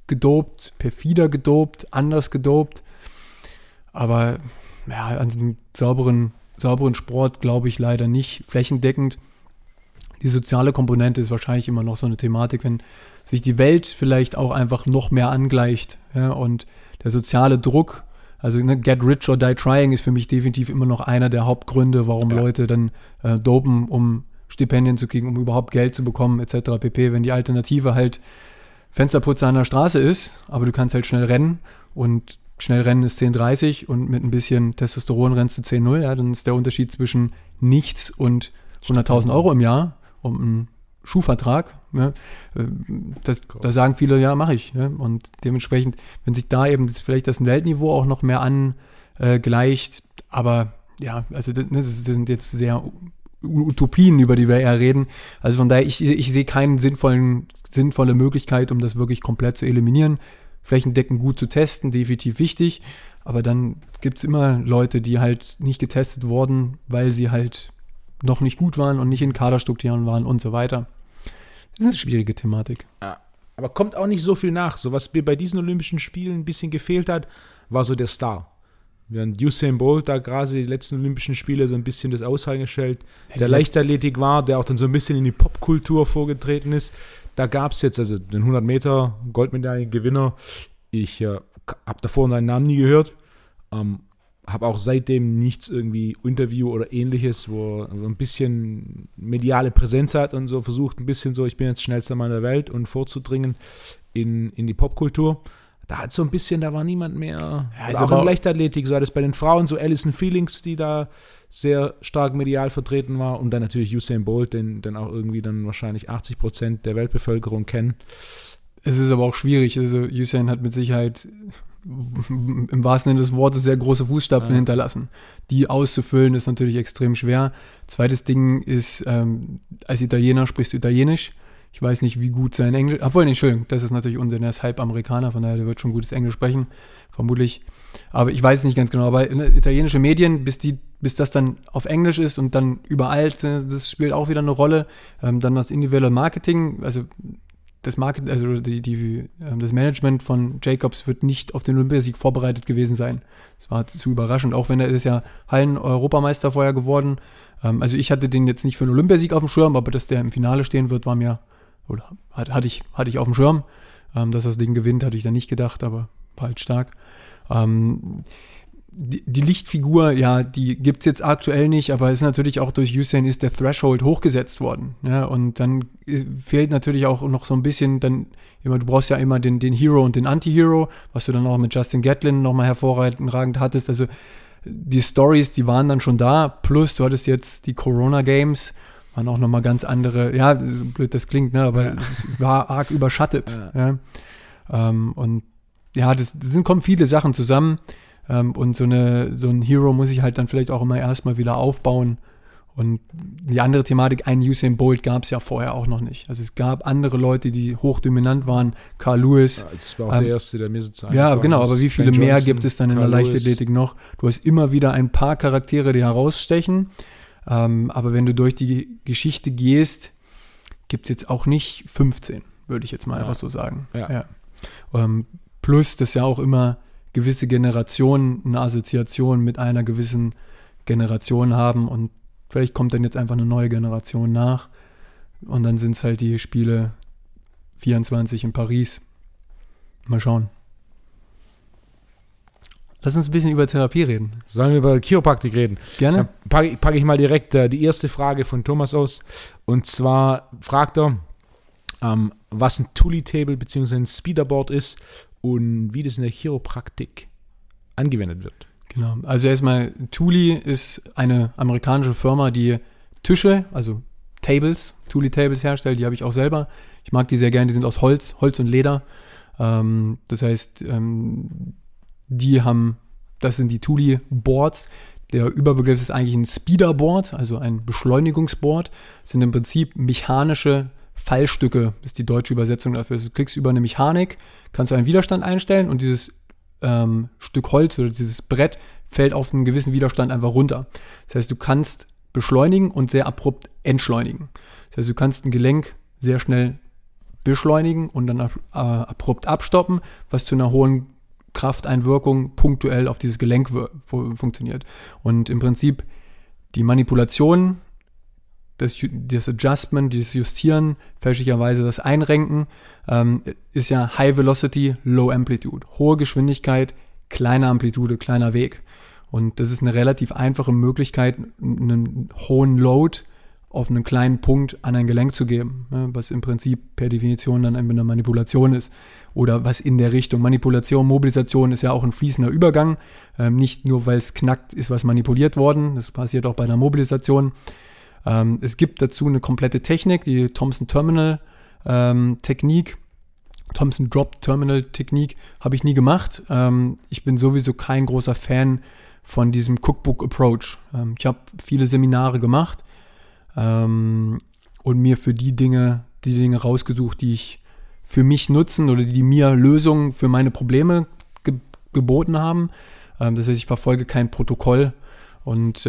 gedopt, perfider gedopt, anders gedopt. Aber ja, an einen sauberen, sauberen Sport glaube ich leider nicht flächendeckend. Die soziale Komponente ist wahrscheinlich immer noch so eine Thematik, wenn sich die Welt vielleicht auch einfach noch mehr angleicht ja, und der soziale Druck also ne, Get Rich or Die Trying ist für mich definitiv immer noch einer der Hauptgründe, warum ja. Leute dann äh, dopen, um Stipendien zu kriegen, um überhaupt Geld zu bekommen, etc. pp. Wenn die Alternative halt Fensterputzer an der Straße ist, aber du kannst halt schnell rennen und schnell rennen ist 10,30 und mit ein bisschen Testosteron rennst du 10,0, ja, dann ist der Unterschied zwischen nichts und 100.000 Euro im Jahr um einen Schuhvertrag. Ja, äh, das, da sagen viele, ja, mache ich. Ja, und dementsprechend, wenn sich da eben vielleicht das Weltniveau auch noch mehr angleicht, aber ja, also das, das sind jetzt sehr Utopien, über die wir eher reden. Also von daher, ich, ich sehe keine sinnvollen, sinnvolle Möglichkeit, um das wirklich komplett zu eliminieren. Flächendeckend gut zu testen, definitiv wichtig. Aber dann gibt es immer Leute, die halt nicht getestet wurden, weil sie halt noch nicht gut waren und nicht in Kaderstrukturen waren und so weiter. Das ist eine schwierige Thematik. Ja, aber kommt auch nicht so viel nach. So was mir bei diesen Olympischen Spielen ein bisschen gefehlt hat, war so der Star. während Usain Bolt da gerade die letzten Olympischen Spiele so ein bisschen das Aushängeschild der Leichtathletik war, der auch dann so ein bisschen in die Popkultur vorgetreten ist. Da gab es jetzt also den 100 Meter Goldmedaillengewinner. Ich äh, habe davor seinen Namen nie gehört. Ähm, habe auch seitdem nichts irgendwie Interview oder ähnliches, wo ein bisschen mediale Präsenz hat und so versucht ein bisschen so, ich bin jetzt schnellster Mann der Welt und vorzudringen in, in die Popkultur. Da hat so ein bisschen, da war niemand mehr. Ja, auch in Leichtathletik, so hat es bei den Frauen so Alison Feelings, die da sehr stark medial vertreten war und dann natürlich Usain Bolt, den, den auch irgendwie dann wahrscheinlich 80 Prozent der Weltbevölkerung kennen. Es ist aber auch schwierig. Also Usain hat mit Sicherheit im wahrsten Sinne des Wortes sehr große Fußstapfen ja. hinterlassen. Die auszufüllen ist natürlich extrem schwer. Zweites Ding ist, ähm, als Italiener sprichst du Italienisch. Ich weiß nicht, wie gut sein Englisch. Obwohl, nee, Entschuldigung, das ist natürlich Unsinn. Er ist halb Amerikaner, von daher der wird schon gutes Englisch sprechen, vermutlich. Aber ich weiß es nicht ganz genau. Aber italienische Medien, bis die, bis das dann auf Englisch ist und dann überall, das spielt auch wieder eine Rolle. Ähm, dann das individuelle Marketing, also das Market, also die, die, ähm, das Management von Jacobs wird nicht auf den Olympiasieg vorbereitet gewesen sein. Das war zu überraschend, auch wenn er ist ja Hallen-Europameister vorher geworden. Ähm, also ich hatte den jetzt nicht für einen Olympiasieg auf dem Schirm, aber dass der im Finale stehen wird, war mir, oder hatte ich, hatte ich auf dem Schirm. Ähm, dass das Ding gewinnt, hatte ich dann nicht gedacht, aber war halt stark die, die, Lichtfigur, ja, die gibt es jetzt aktuell nicht, aber ist natürlich auch durch Usain ist der Threshold hochgesetzt worden. Ja, und dann äh, fehlt natürlich auch noch so ein bisschen dann immer, du brauchst ja immer den, den Hero und den Anti-Hero, was du dann auch mit Justin Gatlin nochmal hervorragend hattest. Also die Stories, die waren dann schon da, plus du hattest jetzt die Corona Games, waren auch nochmal ganz andere, ja, blöd das klingt, ne, aber ja. es war arg überschattet. Ja. ja. Ähm, und ja, das, das sind, kommen viele Sachen zusammen. Ähm, und so, eine, so ein Hero muss ich halt dann vielleicht auch immer erstmal wieder aufbauen. Und die andere Thematik, einen Usain Bolt gab es ja vorher auch noch nicht. Also es gab andere Leute, die hochdominant waren. Carl Lewis. Ja, das war auch ähm, der erste, der mir so Ja, genau, aber wie viele ben mehr Johnson, gibt es dann in Carl der Leichtathletik noch? Du hast immer wieder ein paar Charaktere, die herausstechen. Ähm, aber wenn du durch die Geschichte gehst, gibt es jetzt auch nicht 15, würde ich jetzt mal ja. einfach so sagen. Ja. ja. Ähm, plus, das ja auch immer gewisse Generationen eine Assoziation mit einer gewissen Generation haben und vielleicht kommt dann jetzt einfach eine neue Generation nach und dann sind es halt die Spiele 24 in Paris. Mal schauen. Lass uns ein bisschen über Therapie reden. Sollen wir über Chiropraktik reden? Gerne. Packe pack ich mal direkt äh, die erste Frage von Thomas aus. Und zwar fragt er, ähm, was ein Tuli-Table bzw. ein Speederboard ist und wie das in der Chiropraktik angewendet wird. Genau. Also erstmal, Thule ist eine amerikanische Firma, die Tische, also Tables, Thule Tables herstellt. Die habe ich auch selber. Ich mag die sehr gerne. Die sind aus Holz, Holz und Leder. Ähm, das heißt, ähm, die haben, das sind die Thule Boards. Der Überbegriff ist eigentlich ein Speederboard, also ein Beschleunigungsboard. Das sind im Prinzip mechanische Fallstücke, ist die deutsche Übersetzung dafür. Du kriegst über eine Mechanik, kannst du einen Widerstand einstellen und dieses ähm, Stück Holz oder dieses Brett fällt auf einen gewissen Widerstand einfach runter. Das heißt, du kannst beschleunigen und sehr abrupt entschleunigen. Das heißt, du kannst ein Gelenk sehr schnell beschleunigen und dann äh, abrupt abstoppen, was zu einer hohen Krafteinwirkung punktuell auf dieses Gelenk funktioniert. Und im Prinzip die Manipulation das, das Adjustment, dieses Justieren, fälschlicherweise das Einrenken, ähm, ist ja High Velocity, Low Amplitude. Hohe Geschwindigkeit, kleine Amplitude, kleiner Weg. Und das ist eine relativ einfache Möglichkeit, einen hohen Load auf einen kleinen Punkt an ein Gelenk zu geben, ne, was im Prinzip per Definition dann eine Manipulation ist oder was in der Richtung. Manipulation, Mobilisation ist ja auch ein fließender Übergang, ähm, nicht nur weil es knackt, ist was manipuliert worden, das passiert auch bei einer Mobilisation. Ähm, es gibt dazu eine komplette Technik, die Thomson Terminal ähm, Technik. Thomson Drop Terminal Technik habe ich nie gemacht. Ähm, ich bin sowieso kein großer Fan von diesem Cookbook Approach. Ähm, ich habe viele Seminare gemacht ähm, und mir für die Dinge, die Dinge rausgesucht, die ich für mich nutzen oder die mir Lösungen für meine Probleme ge geboten haben. Ähm, das heißt, ich verfolge kein Protokoll und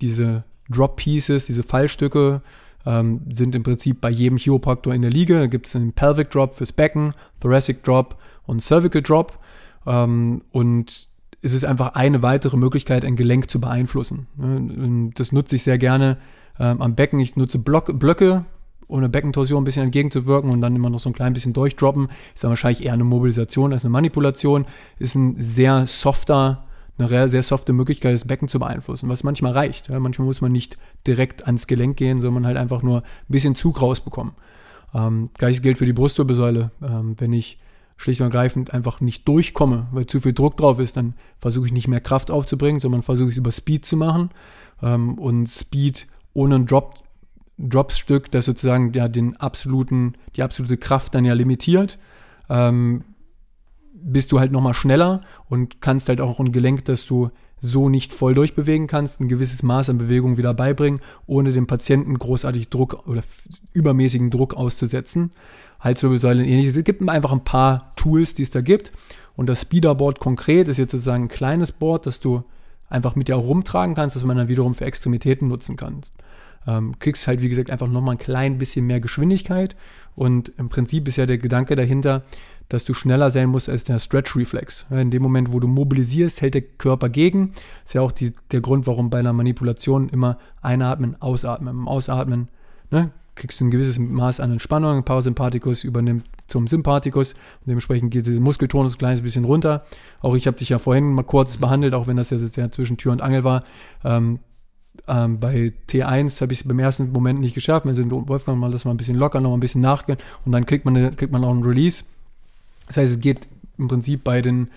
diese Drop Pieces, diese Fallstücke, ähm, sind im Prinzip bei jedem Chiropraktor in der Liga. Da gibt es einen Pelvic Drop fürs Becken, Thoracic Drop und Cervical Drop. Ähm, und ist es einfach eine weitere Möglichkeit, ein Gelenk zu beeinflussen. Ne? Das nutze ich sehr gerne ähm, am Becken. Ich nutze Block, Blöcke, um eine Beckentorsion ein bisschen entgegenzuwirken und dann immer noch so ein klein bisschen durchdroppen. Ist dann wahrscheinlich eher eine Mobilisation als eine Manipulation. Ist ein sehr softer, eine sehr softe Möglichkeit, das Becken zu beeinflussen, was manchmal reicht. Ja? Manchmal muss man nicht direkt ans Gelenk gehen, sondern halt einfach nur ein bisschen Zug rausbekommen. Ähm, Gleiches gilt für die Brustwirbelsäule. Ähm, wenn ich schlicht und ergreifend einfach nicht durchkomme, weil zu viel Druck drauf ist, dann versuche ich nicht mehr Kraft aufzubringen, sondern versuche ich es über Speed zu machen. Ähm, und Speed ohne ein Drop, Dropsstück, das sozusagen ja den absoluten, die absolute Kraft dann ja limitiert, ähm, bist du halt nochmal schneller und kannst halt auch ein Gelenk, das du so nicht voll durchbewegen kannst, ein gewisses Maß an Bewegung wieder beibringen, ohne dem Patienten großartig Druck oder übermäßigen Druck auszusetzen. Halswirbelsäule und ähnliches. Es gibt einfach ein paar Tools, die es da gibt. Und das Speederboard konkret ist jetzt sozusagen ein kleines Board, das du einfach mit dir rumtragen kannst, das man dann wiederum für Extremitäten nutzen kannst. Ähm, kriegst halt, wie gesagt, einfach nochmal ein klein bisschen mehr Geschwindigkeit. Und im Prinzip ist ja der Gedanke dahinter, dass du schneller sein musst als der Stretch-Reflex. In dem Moment, wo du mobilisierst, hält der Körper gegen. Ist ja auch die, der Grund, warum bei einer Manipulation immer einatmen, ausatmen. Im Ausatmen ne, kriegst du ein gewisses Maß an Entspannung. Parasympathikus übernimmt zum Sympathikus und dementsprechend geht der Muskeltonus ein kleines bisschen runter. Auch ich habe dich ja vorhin mal kurz behandelt, auch wenn das jetzt ja zwischen Tür und Angel war. Ähm, ähm, bei T1 habe ich es beim ersten Moment nicht geschafft. Sind Wolfgang mal das mal ein bisschen locker, noch mal ein bisschen nachgehen und dann kriegt man, eine, kriegt man auch einen Release. Das heißt, es geht im Prinzip bei den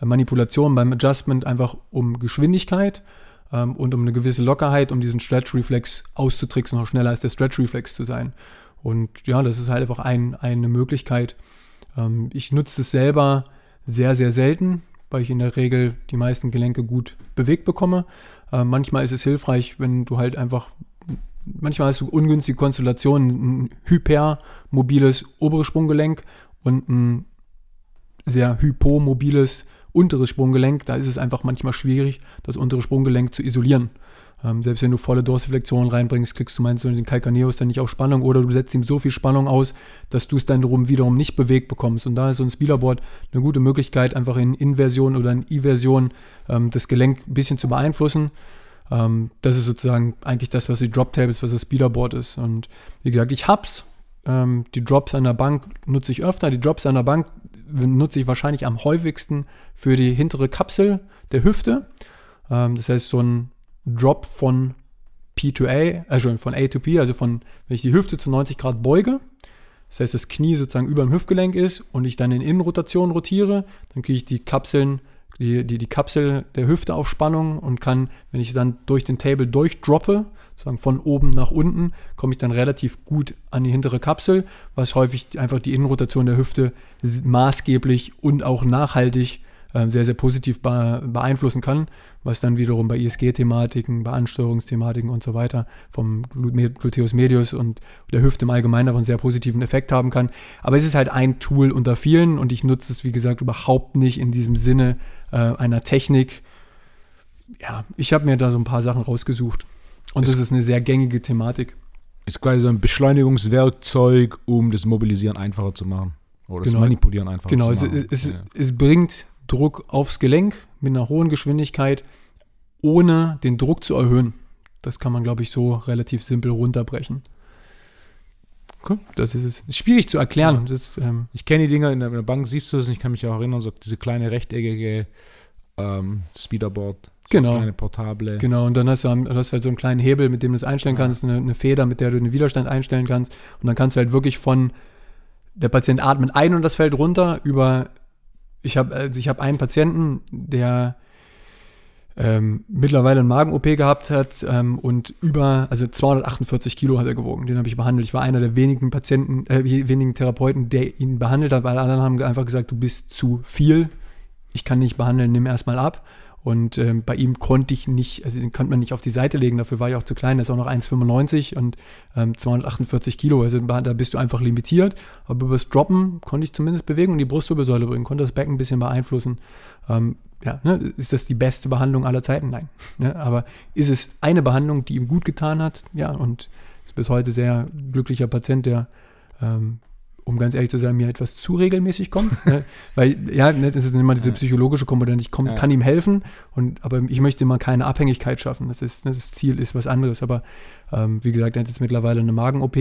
Manipulationen, beim Adjustment einfach um Geschwindigkeit ähm, und um eine gewisse Lockerheit, um diesen Stretch-Reflex auszutricksen, noch schneller als der Stretch-Reflex zu sein. Und ja, das ist halt einfach ein, eine Möglichkeit. Ähm, ich nutze es selber sehr, sehr selten, weil ich in der Regel die meisten Gelenke gut bewegt bekomme. Äh, manchmal ist es hilfreich, wenn du halt einfach, manchmal hast du ungünstige Konstellationen, ein hypermobiles oberes Sprunggelenk und ein sehr hypomobiles unteres Sprunggelenk, da ist es einfach manchmal schwierig, das untere Sprunggelenk zu isolieren. Ähm, selbst wenn du volle Dorsiflexion reinbringst, kriegst du meinst du den Calcaneus dann nicht auf Spannung oder du setzt ihm so viel Spannung aus, dass du es dann drum wiederum nicht bewegt bekommst. Und da ist so ein Speederboard eine gute Möglichkeit, einfach in Inversion oder in Iversion ähm, das Gelenk ein bisschen zu beeinflussen. Ähm, das ist sozusagen eigentlich das, was die Drop Tape ist, was das Speederboard ist. Und wie gesagt, ich hab's. Ähm, die Drops an der Bank nutze ich öfter. Die Drops an der Bank nutze ich wahrscheinlich am häufigsten für die hintere Kapsel der Hüfte. Ähm, das heißt, so ein Drop von P to A, also von A to P, also von, wenn ich die Hüfte zu 90 Grad beuge, das heißt, das Knie sozusagen über dem Hüftgelenk ist und ich dann in Innenrotation rotiere, dann kriege ich die Kapseln, die, die, die Kapsel der Hüfte auf Spannung und kann, wenn ich dann durch den Table durchdroppe, sozusagen von oben nach unten, komme ich dann relativ gut an die hintere Kapsel, was häufig einfach die Innenrotation der Hüfte maßgeblich und auch nachhaltig äh, sehr, sehr positiv beeinflussen kann, was dann wiederum bei ISG-Thematiken, bei Ansteuerungsthematiken und so weiter vom Gluteus medius und der Hüfte im Allgemeinen einen sehr positiven Effekt haben kann. Aber es ist halt ein Tool unter vielen und ich nutze es, wie gesagt, überhaupt nicht in diesem Sinne äh, einer Technik. Ja, ich habe mir da so ein paar Sachen rausgesucht. Und es das ist eine sehr gängige Thematik. Ist quasi so ein Beschleunigungswerkzeug, um das Mobilisieren einfacher zu machen. Oder genau. das Manipulieren einfacher genau. zu machen. Genau, es, es, ja. es bringt Druck aufs Gelenk mit einer hohen Geschwindigkeit, ohne den Druck zu erhöhen. Das kann man, glaube ich, so relativ simpel runterbrechen. Okay. Das ist es. Ist schwierig zu erklären. Ja. Das, ähm ich kenne die Dinger in der, in der, Bank, siehst du es, ich kann mich auch erinnern, so diese kleine rechteckige ähm, Speederboard. Genau. Kleine portable. Genau, und dann hast du, hast du halt so einen kleinen Hebel, mit dem du es einstellen ja. kannst, eine, eine, Feder, mit der du den Widerstand einstellen kannst. Und dann kannst du halt wirklich von der Patient atmet ein und das fällt runter über ich habe also ich hab einen Patienten, der ähm, mittlerweile eine Magen-OP gehabt hat ähm, und über, also 248 Kilo hat er gewogen. Den habe ich behandelt. Ich war einer der wenigen Patienten, äh, wenigen Therapeuten, der ihn behandelt hat, weil alle anderen haben einfach gesagt, du bist zu viel. Ich kann nicht behandeln, nimm erstmal ab. Und ähm, bei ihm konnte ich nicht, also den konnte man nicht auf die Seite legen, dafür war ich auch zu klein, der ist auch noch 1,95 und ähm, 248 Kilo, also da bist du einfach limitiert. Aber über das Droppen konnte ich zumindest Bewegung in die Brustwirbelsäule bringen, konnte das Becken ein bisschen beeinflussen. Ähm, ja, ne, ist das die beste Behandlung aller Zeiten? Nein. Ne, aber ist es eine Behandlung, die ihm gut getan hat? Ja, und ist bis heute sehr glücklicher Patient, der ähm, um ganz ehrlich zu sein, mir etwas zu regelmäßig kommt. ne? Weil, ja, ne, das ist immer diese psychologische Komponente. Ich komm, Ja. kann ihm helfen, und, aber ich möchte immer keine Abhängigkeit schaffen. Das, ist, ne, das Ziel ist was anderes. Aber ähm, wie gesagt, er hat jetzt mittlerweile eine Magen-OP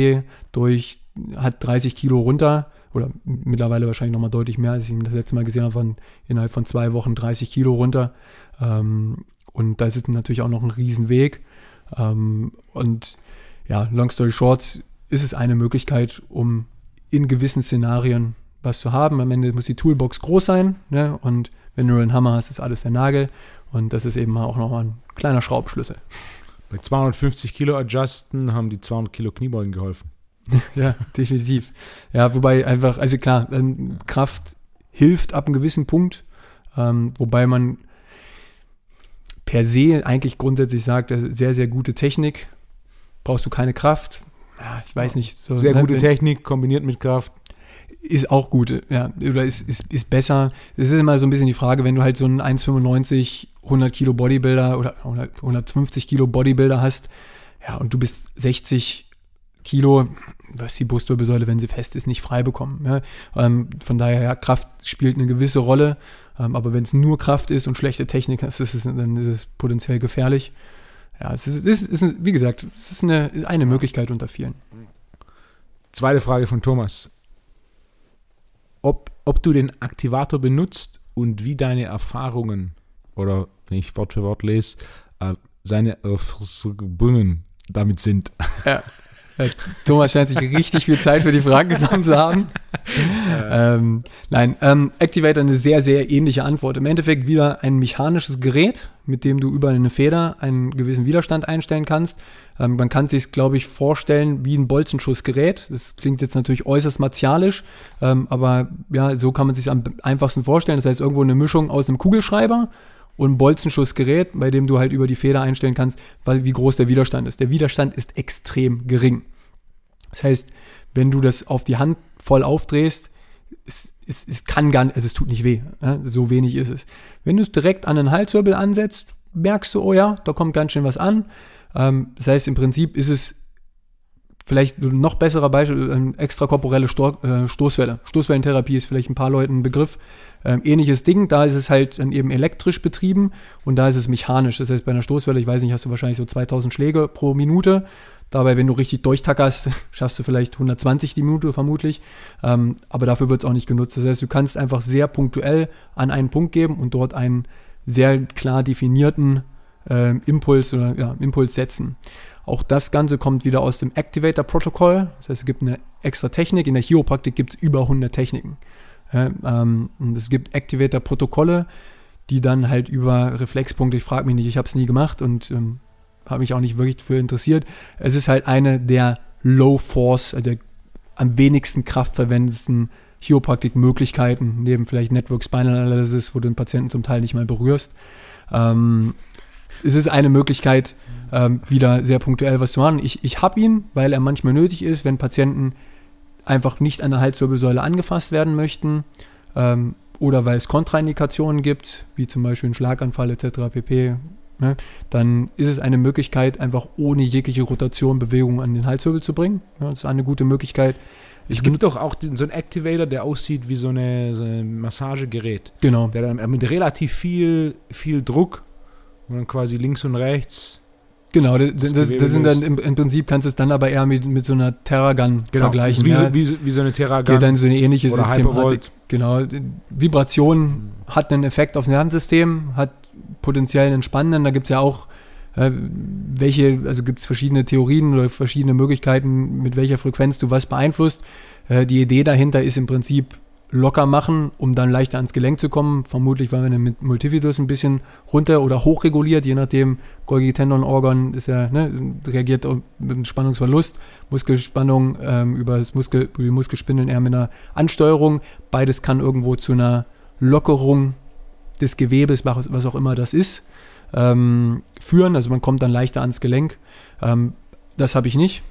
durch, hat 30 Kilo runter oder mittlerweile wahrscheinlich nochmal deutlich mehr, als ich ihn das letzte Mal gesehen habe, innerhalb von zwei Wochen 30 Kilo runter. Ähm, und das ist natürlich auch noch ein Riesenweg. Ähm, und ja, long story short, ist es eine Möglichkeit, um in gewissen Szenarien was zu haben. Am Ende muss die Toolbox groß sein. Ne? Und wenn du einen Hammer hast, ist alles der Nagel. Und das ist eben auch nochmal ein kleiner Schraubenschlüssel. Bei 250 Kilo Adjusten haben die 200 Kilo Kniebeugen geholfen. Ja, definitiv. Ja, wobei einfach, also klar, ähm, Kraft hilft ab einem gewissen Punkt, ähm, wobei man per se eigentlich grundsätzlich sagt, sehr, sehr gute Technik, brauchst du keine Kraft. Ja, ich weiß nicht. So, Sehr ne, gute Technik kombiniert mit Kraft. Ist auch gut, ja, oder ist, ist, ist besser. Es ist immer so ein bisschen die Frage, wenn du halt so einen 1,95, 100 Kilo Bodybuilder oder 100, 150 Kilo Bodybuilder hast, ja, und du bist 60 Kilo, wirst die Brustwirbelsäule, wenn sie fest ist, nicht frei bekommen. Ja. Ähm, von daher, ja, Kraft spielt eine gewisse Rolle, ähm, aber wenn es nur Kraft ist und schlechte Technik ist, ist es, dann ist es potenziell gefährlich. Ja, es ist, es ist, wie gesagt, es ist eine, eine Möglichkeit unter vielen. Zweite Frage von Thomas. Ob, ob du den Aktivator benutzt und wie deine Erfahrungen, oder wenn ich Wort für Wort lese, äh, seine Erfahrungen damit sind. Ja. Thomas scheint sich richtig viel Zeit für die Fragen genommen zu haben. ähm, nein, ähm, Activator eine sehr, sehr ähnliche Antwort. Im Endeffekt wieder ein mechanisches Gerät, mit dem du über eine Feder einen gewissen Widerstand einstellen kannst. Ähm, man kann sich, glaube ich, vorstellen wie ein Bolzenschussgerät. Das klingt jetzt natürlich äußerst martialisch, ähm, aber ja, so kann man sich am einfachsten vorstellen. Das heißt, irgendwo eine Mischung aus einem Kugelschreiber und ein Bolzenschussgerät, bei dem du halt über die Feder einstellen kannst, weil, wie groß der Widerstand ist. Der Widerstand ist extrem gering. Das heißt, wenn du das auf die Hand voll aufdrehst, es, es, es kann gar nicht, also es tut nicht weh. Ja? So wenig ist es. Wenn du es direkt an den Halswirbel ansetzt, merkst du, oh ja, da kommt ganz schön was an. Ähm, das heißt, im Prinzip ist es vielleicht ein noch besserer Beispiel, extrakorporelle Stor äh, Stoßwelle. Stoßwellentherapie ist vielleicht ein paar Leuten ein Begriff. Ähm, ähnliches Ding, da ist es halt dann eben elektrisch betrieben und da ist es mechanisch. Das heißt, bei einer Stoßwelle, ich weiß nicht, hast du wahrscheinlich so 2000 Schläge pro Minute. Dabei, wenn du richtig durchtackerst, schaffst du vielleicht 120 die Minute vermutlich. Ähm, aber dafür wird es auch nicht genutzt. Das heißt, du kannst einfach sehr punktuell an einen Punkt geben und dort einen sehr klar definierten ähm, Impuls oder ja, Impuls setzen. Auch das Ganze kommt wieder aus dem Activator-Protokoll. Das heißt, es gibt eine extra Technik. In der Chiropraktik gibt es über 100 Techniken. Ähm, und es gibt Activator-Protokolle, die dann halt über Reflexpunkte, ich frage mich nicht, ich habe es nie gemacht und ähm, habe mich auch nicht wirklich dafür interessiert. Es ist halt eine der Low Force, also der am wenigsten kraftverwendendsten Chiropraktik-Möglichkeiten, neben vielleicht Network Spinal Analysis, wo du den Patienten zum Teil nicht mal berührst. Ähm, es ist eine Möglichkeit, ähm, wieder sehr punktuell was zu machen. Ich, ich habe ihn, weil er manchmal nötig ist, wenn Patienten einfach nicht an der Halswirbelsäule angefasst werden möchten ähm, oder weil es Kontraindikationen gibt, wie zum Beispiel ein Schlaganfall etc. pp. Ne, dann ist es eine Möglichkeit, einfach ohne jegliche Rotation Bewegung an den Halswirbel zu bringen. Ja, das ist eine gute Möglichkeit. Es gibt doch auch so einen Activator, der aussieht wie so, eine, so ein Massagegerät. Genau. Der dann mit relativ viel, viel Druck und dann quasi links und rechts. Genau, das, Das das, sind dann im, im Prinzip kannst du es dann aber eher mit, mit so einer Terragun vergleichen. Genau. ja. Ist wie, so- wie, wie so eine Terragun dann so eine ähnliche oder. Genau. Vibration hat einen Effekt aufs Nervensystem, hat potenziell einen entspannenden. Da gibt es ja auch äh, welche, also gibt es verschiedene Theorien oder verschiedene Möglichkeiten, mit welcher Frequenz du was beeinflusst. Äh, die Idee dahinter ist im Prinzip locker machen, um dann leichter ans Gelenk zu kommen. Vermutlich, man den mit Multifidus ein bisschen runter oder hoch reguliert, je nachdem. Golgi Tendon Organ ist ja, ne, reagiert mit einem Spannungsverlust, Muskelspannung ähm, über das Muskel, die Muskelspindeln eher mit einer Ansteuerung. Beides kann irgendwo zu einer Lockerung des Gewebes, was was auch immer das ist, ähm, führen. Also man kommt dann leichter ans Gelenk. Ähm, das habe ich nicht.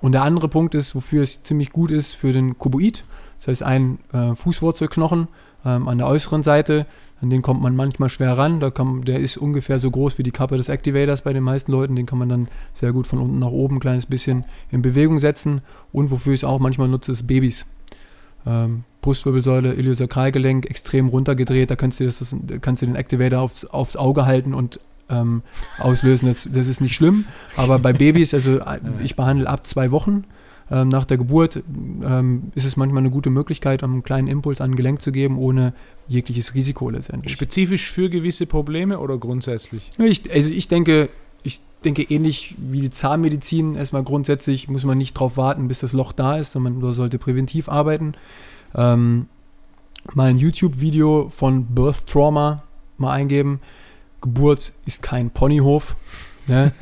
Und der andere Punkt ist, wofür es ziemlich gut ist, für den Kuboid. Das heißt, ein äh, Fußwurzelknochen ähm, an der äußeren Seite, an den kommt man manchmal schwer ran. Da kann, der ist ungefähr so groß wie die Kappe des Activators bei den meisten Leuten. Den kann man dann sehr gut von unten nach oben ein kleines bisschen in Bewegung setzen. Und wofür ich es auch manchmal nutze, ist Babys. ähm, Brustwirbelsäule, Iliosakralgelenk extrem runtergedreht. Da kannst du, das, kannst du den Activator aufs, aufs Auge halten und ähm, auslösen. Das, das ist nicht schlimm. Aber bei Babys, also äh, ich behandle ab zwei Wochen ähm, nach der Geburt, ähm, ist es manchmal eine gute Möglichkeit, einen kleinen Impuls an ein Gelenk zu geben, ohne jegliches Risiko letztendlich. Spezifisch für gewisse Probleme oder grundsätzlich? Ich, also ich denke, ich denke ähnlich wie die Zahnmedizin. Erstmal grundsätzlich muss man nicht darauf warten, bis das Loch da ist, sondern man sollte präventiv arbeiten. Ähm, mal ein YouTube-Video von Birth Trauma mal eingeben. Geburt ist kein Ponyhof. Ne?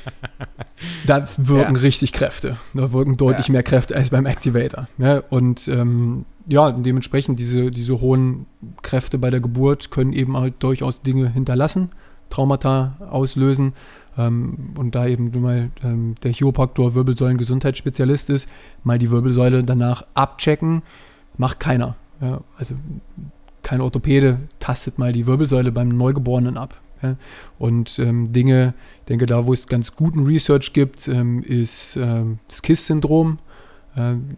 da wirken ja. richtig Kräfte. Da wirken deutlich ja. mehr Kräfte als beim Activator. Ne? Und ähm, ja, dementsprechend diese, diese hohen Kräfte bei der Geburt können eben halt durchaus Dinge hinterlassen, Traumata auslösen. Ähm, und da eben mal ähm, der Chiropraktor Wirbelsäulen-Gesundheitsspezialist ist, mal die Wirbelsäule danach abchecken, macht keiner. Ja? Also kein Orthopäde tastet mal die Wirbelsäule beim Neugeborenen ab. Ja? Und ähm, Dinge, ich denke, da, wo es ganz guten Research gibt, ähm, ist ähm, das KISS-Syndrom. Ähm,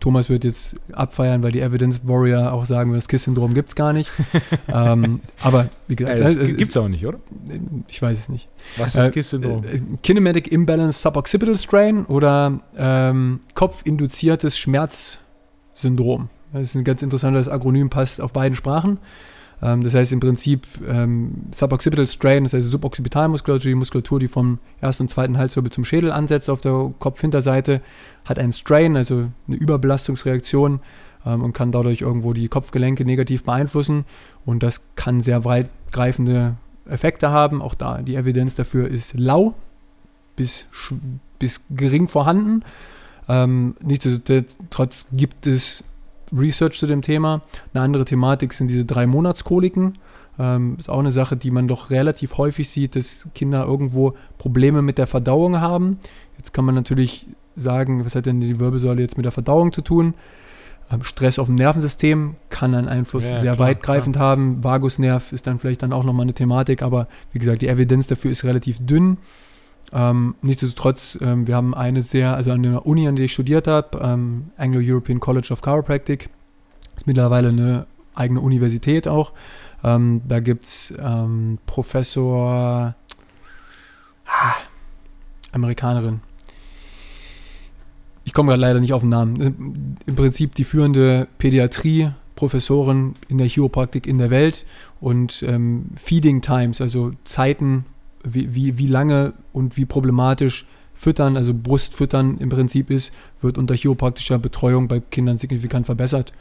Thomas wird jetzt abfeiern, weil die Evidence Warrior auch sagen, das KISS-Syndrom gibt es gar nicht. ähm, aber wie gesagt, äh, das gibt es auch nicht, oder? Ich weiß es nicht. Was ist äh, KISS-Syndrom? Äh, Kinematic Imbalance Suboccipital Strain oder ähm, kopfinduziertes Schmerzsyndrom. Das ist ein ganz interessantes Akronym, passt auf beiden Sprachen. Ähm, das heißt im Prinzip ähm, Suboccipital Strain, das heißt Suboccipitalmuskulatur, die Muskulatur, die vom ersten und zweiten Halswirbel zum Schädel ansetzt auf der Kopfhinterseite, hat einen Strain, also eine Überbelastungsreaktion ähm, und kann dadurch irgendwo die Kopfgelenke negativ beeinflussen. Und das kann sehr weitgreifende Effekte haben. Auch da die Evidenz dafür ist lau bis, bis gering vorhanden. Ähm, nichtsdestotrotz gibt es Research zu dem Thema. Eine andere Thematik sind diese drei Monatskoliken. Ähm, ist auch eine Sache, die man doch relativ häufig sieht, dass Kinder irgendwo Probleme mit der Verdauung haben. Jetzt kann man natürlich sagen, was hat denn die Wirbelsäule jetzt mit der Verdauung zu tun? Ähm, Stress auf dem Nervensystem kann einen Einfluss ja, sehr klar, weitgreifend klar. haben. Vagusnerv ist dann vielleicht dann auch nochmal eine Thematik, aber wie gesagt, die Evidenz dafür ist relativ dünn. Ähm, nichtsdestotrotz, ähm, wir haben eine sehr, also an der Uni, an der ich studiert habe, ähm, Anglo-European College of Chiropractic, ist mittlerweile eine eigene Universität auch. Ähm, da gibt es ähm, Professor, ah, Amerikanerin. Ich komme gerade leider nicht auf den Namen. Im Prinzip die führende Pädiatrie Professorin in der Chiropraktik in der Welt und ähm, Feeding Times, also Zeiten, wie, wie, wie lange und wie problematisch Füttern, also Brustfüttern im Prinzip ist, wird unter chiropraktischer Betreuung bei Kindern signifikant verbessert.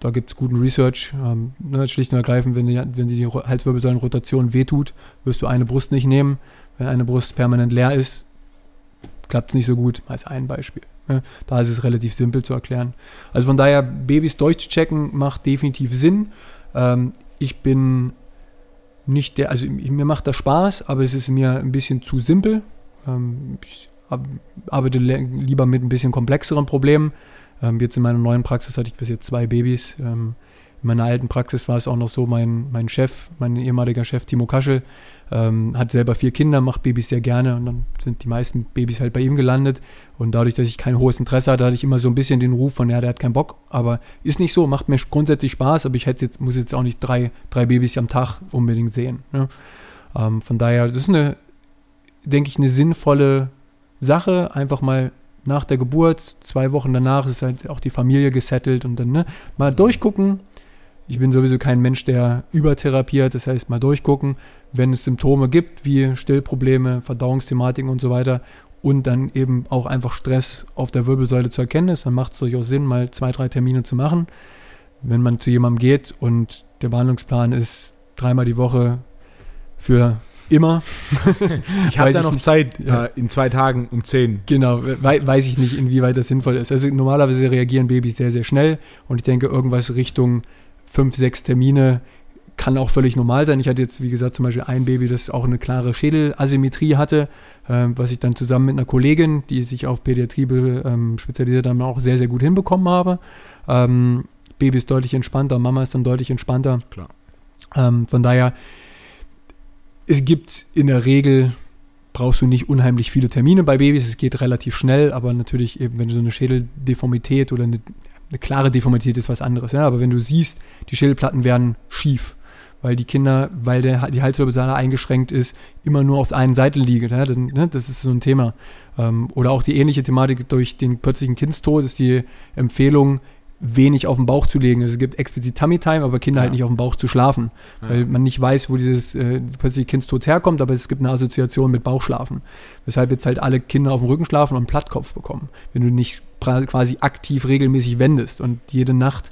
Da gibt es guten Research. Ähm, ne, schlicht und ergreifend, wenn, die, wenn die Halswirbelsäulenrotation wehtut, wirst du eine Brust nicht nehmen. Wenn eine Brust permanent leer ist, klappt es nicht so gut, als ein Beispiel. Ne? Da ist es relativ simpel zu erklären. Also von daher, Babys durchzuchecken macht definitiv Sinn. Ähm, ich bin nicht der, also mir macht das Spaß, aber es ist mir ein bisschen zu simpel. Ähm, ich arbeite lieber mit ein bisschen komplexeren Problemen. Ähm, jetzt in meiner neuen Praxis hatte ich bis jetzt zwei Babys. Ähm, in meiner alten Praxis war es auch noch so, mein, mein Chef, mein ehemaliger Chef Timo Kaschel, ähm, hat selber vier Kinder, macht Babys sehr gerne und dann sind die meisten Babys halt bei ihm gelandet. Und dadurch, dass ich kein hohes Interesse hatte, hatte ich immer so ein bisschen den Ruf von, ja, der hat keinen Bock. Aber ist nicht so, macht mir grundsätzlich Spaß, aber ich hätte jetzt, muss jetzt auch nicht drei, drei Babys am Tag unbedingt sehen. Ne? Ähm, von daher, das ist eine, denke ich, eine sinnvolle Sache, einfach mal nach der Geburt, zwei Wochen danach ist halt auch die Familie gesettelt und dann ne, mal durchgucken, ich bin sowieso kein Mensch, der übertherapiert, das heißt mal durchgucken, wenn es Symptome gibt, wie Stillprobleme, Verdauungsthematiken und so weiter und dann eben auch einfach Stress auf der Wirbelsäule zu erkennen ist, dann macht es durchaus Sinn, mal zwei, drei Termine zu machen. Wenn man zu jemandem geht und der Behandlungsplan ist dreimal die Woche für immer. ich habe da noch nicht, Zeit ja. äh, in zwei Tagen um zehn. Genau, we weiß ich nicht, inwieweit das sinnvoll ist. Also normalerweise reagieren Babys sehr, sehr schnell und ich denke, irgendwas Richtung fünf, sechs Termine kann auch völlig normal sein. Ich hatte jetzt, wie gesagt, zum Beispiel ein Baby, das auch eine klare Schädelasymmetrie hatte, äh, was ich dann zusammen mit einer Kollegin, die sich auf Pädiatrie ähm, spezialisiert haben, auch sehr, sehr gut hinbekommen habe. Ähm, Baby ist deutlich entspannter, Mama ist dann deutlich entspannter. Klar. Ähm, von daher, es gibt in der Regel brauchst du nicht unheimlich viele Termine bei Babys. Es geht relativ schnell, aber natürlich eben, wenn du so eine Schädeldeformität oder eine eine klare Deformität ist was anderes, ja, aber wenn du siehst, die Schädelplatten werden schief, weil die Kinder, weil der, die Halswirbelsäule eingeschränkt ist, immer nur auf der einen Seite liegen. Ja, dann, ne, das ist so ein Thema. Ähm, oder auch die ähnliche Thematik durch den plötzlichen Kindstod ist die Empfehlung, wenig auf den Bauch zu legen. Also es gibt explizit Tummy Time, aber Kinder halt ja. halt nicht auf dem Bauch zu schlafen, ja. weil man nicht weiß, wo dieses äh, plötzliche Kindstod herkommt, aber es gibt eine Assoziation mit Bauchschlafen. Weshalb jetzt halt alle Kinder auf dem Rücken schlafen und einen Plattkopf bekommen, wenn du nicht quasi aktiv regelmäßig wendest und jede Nacht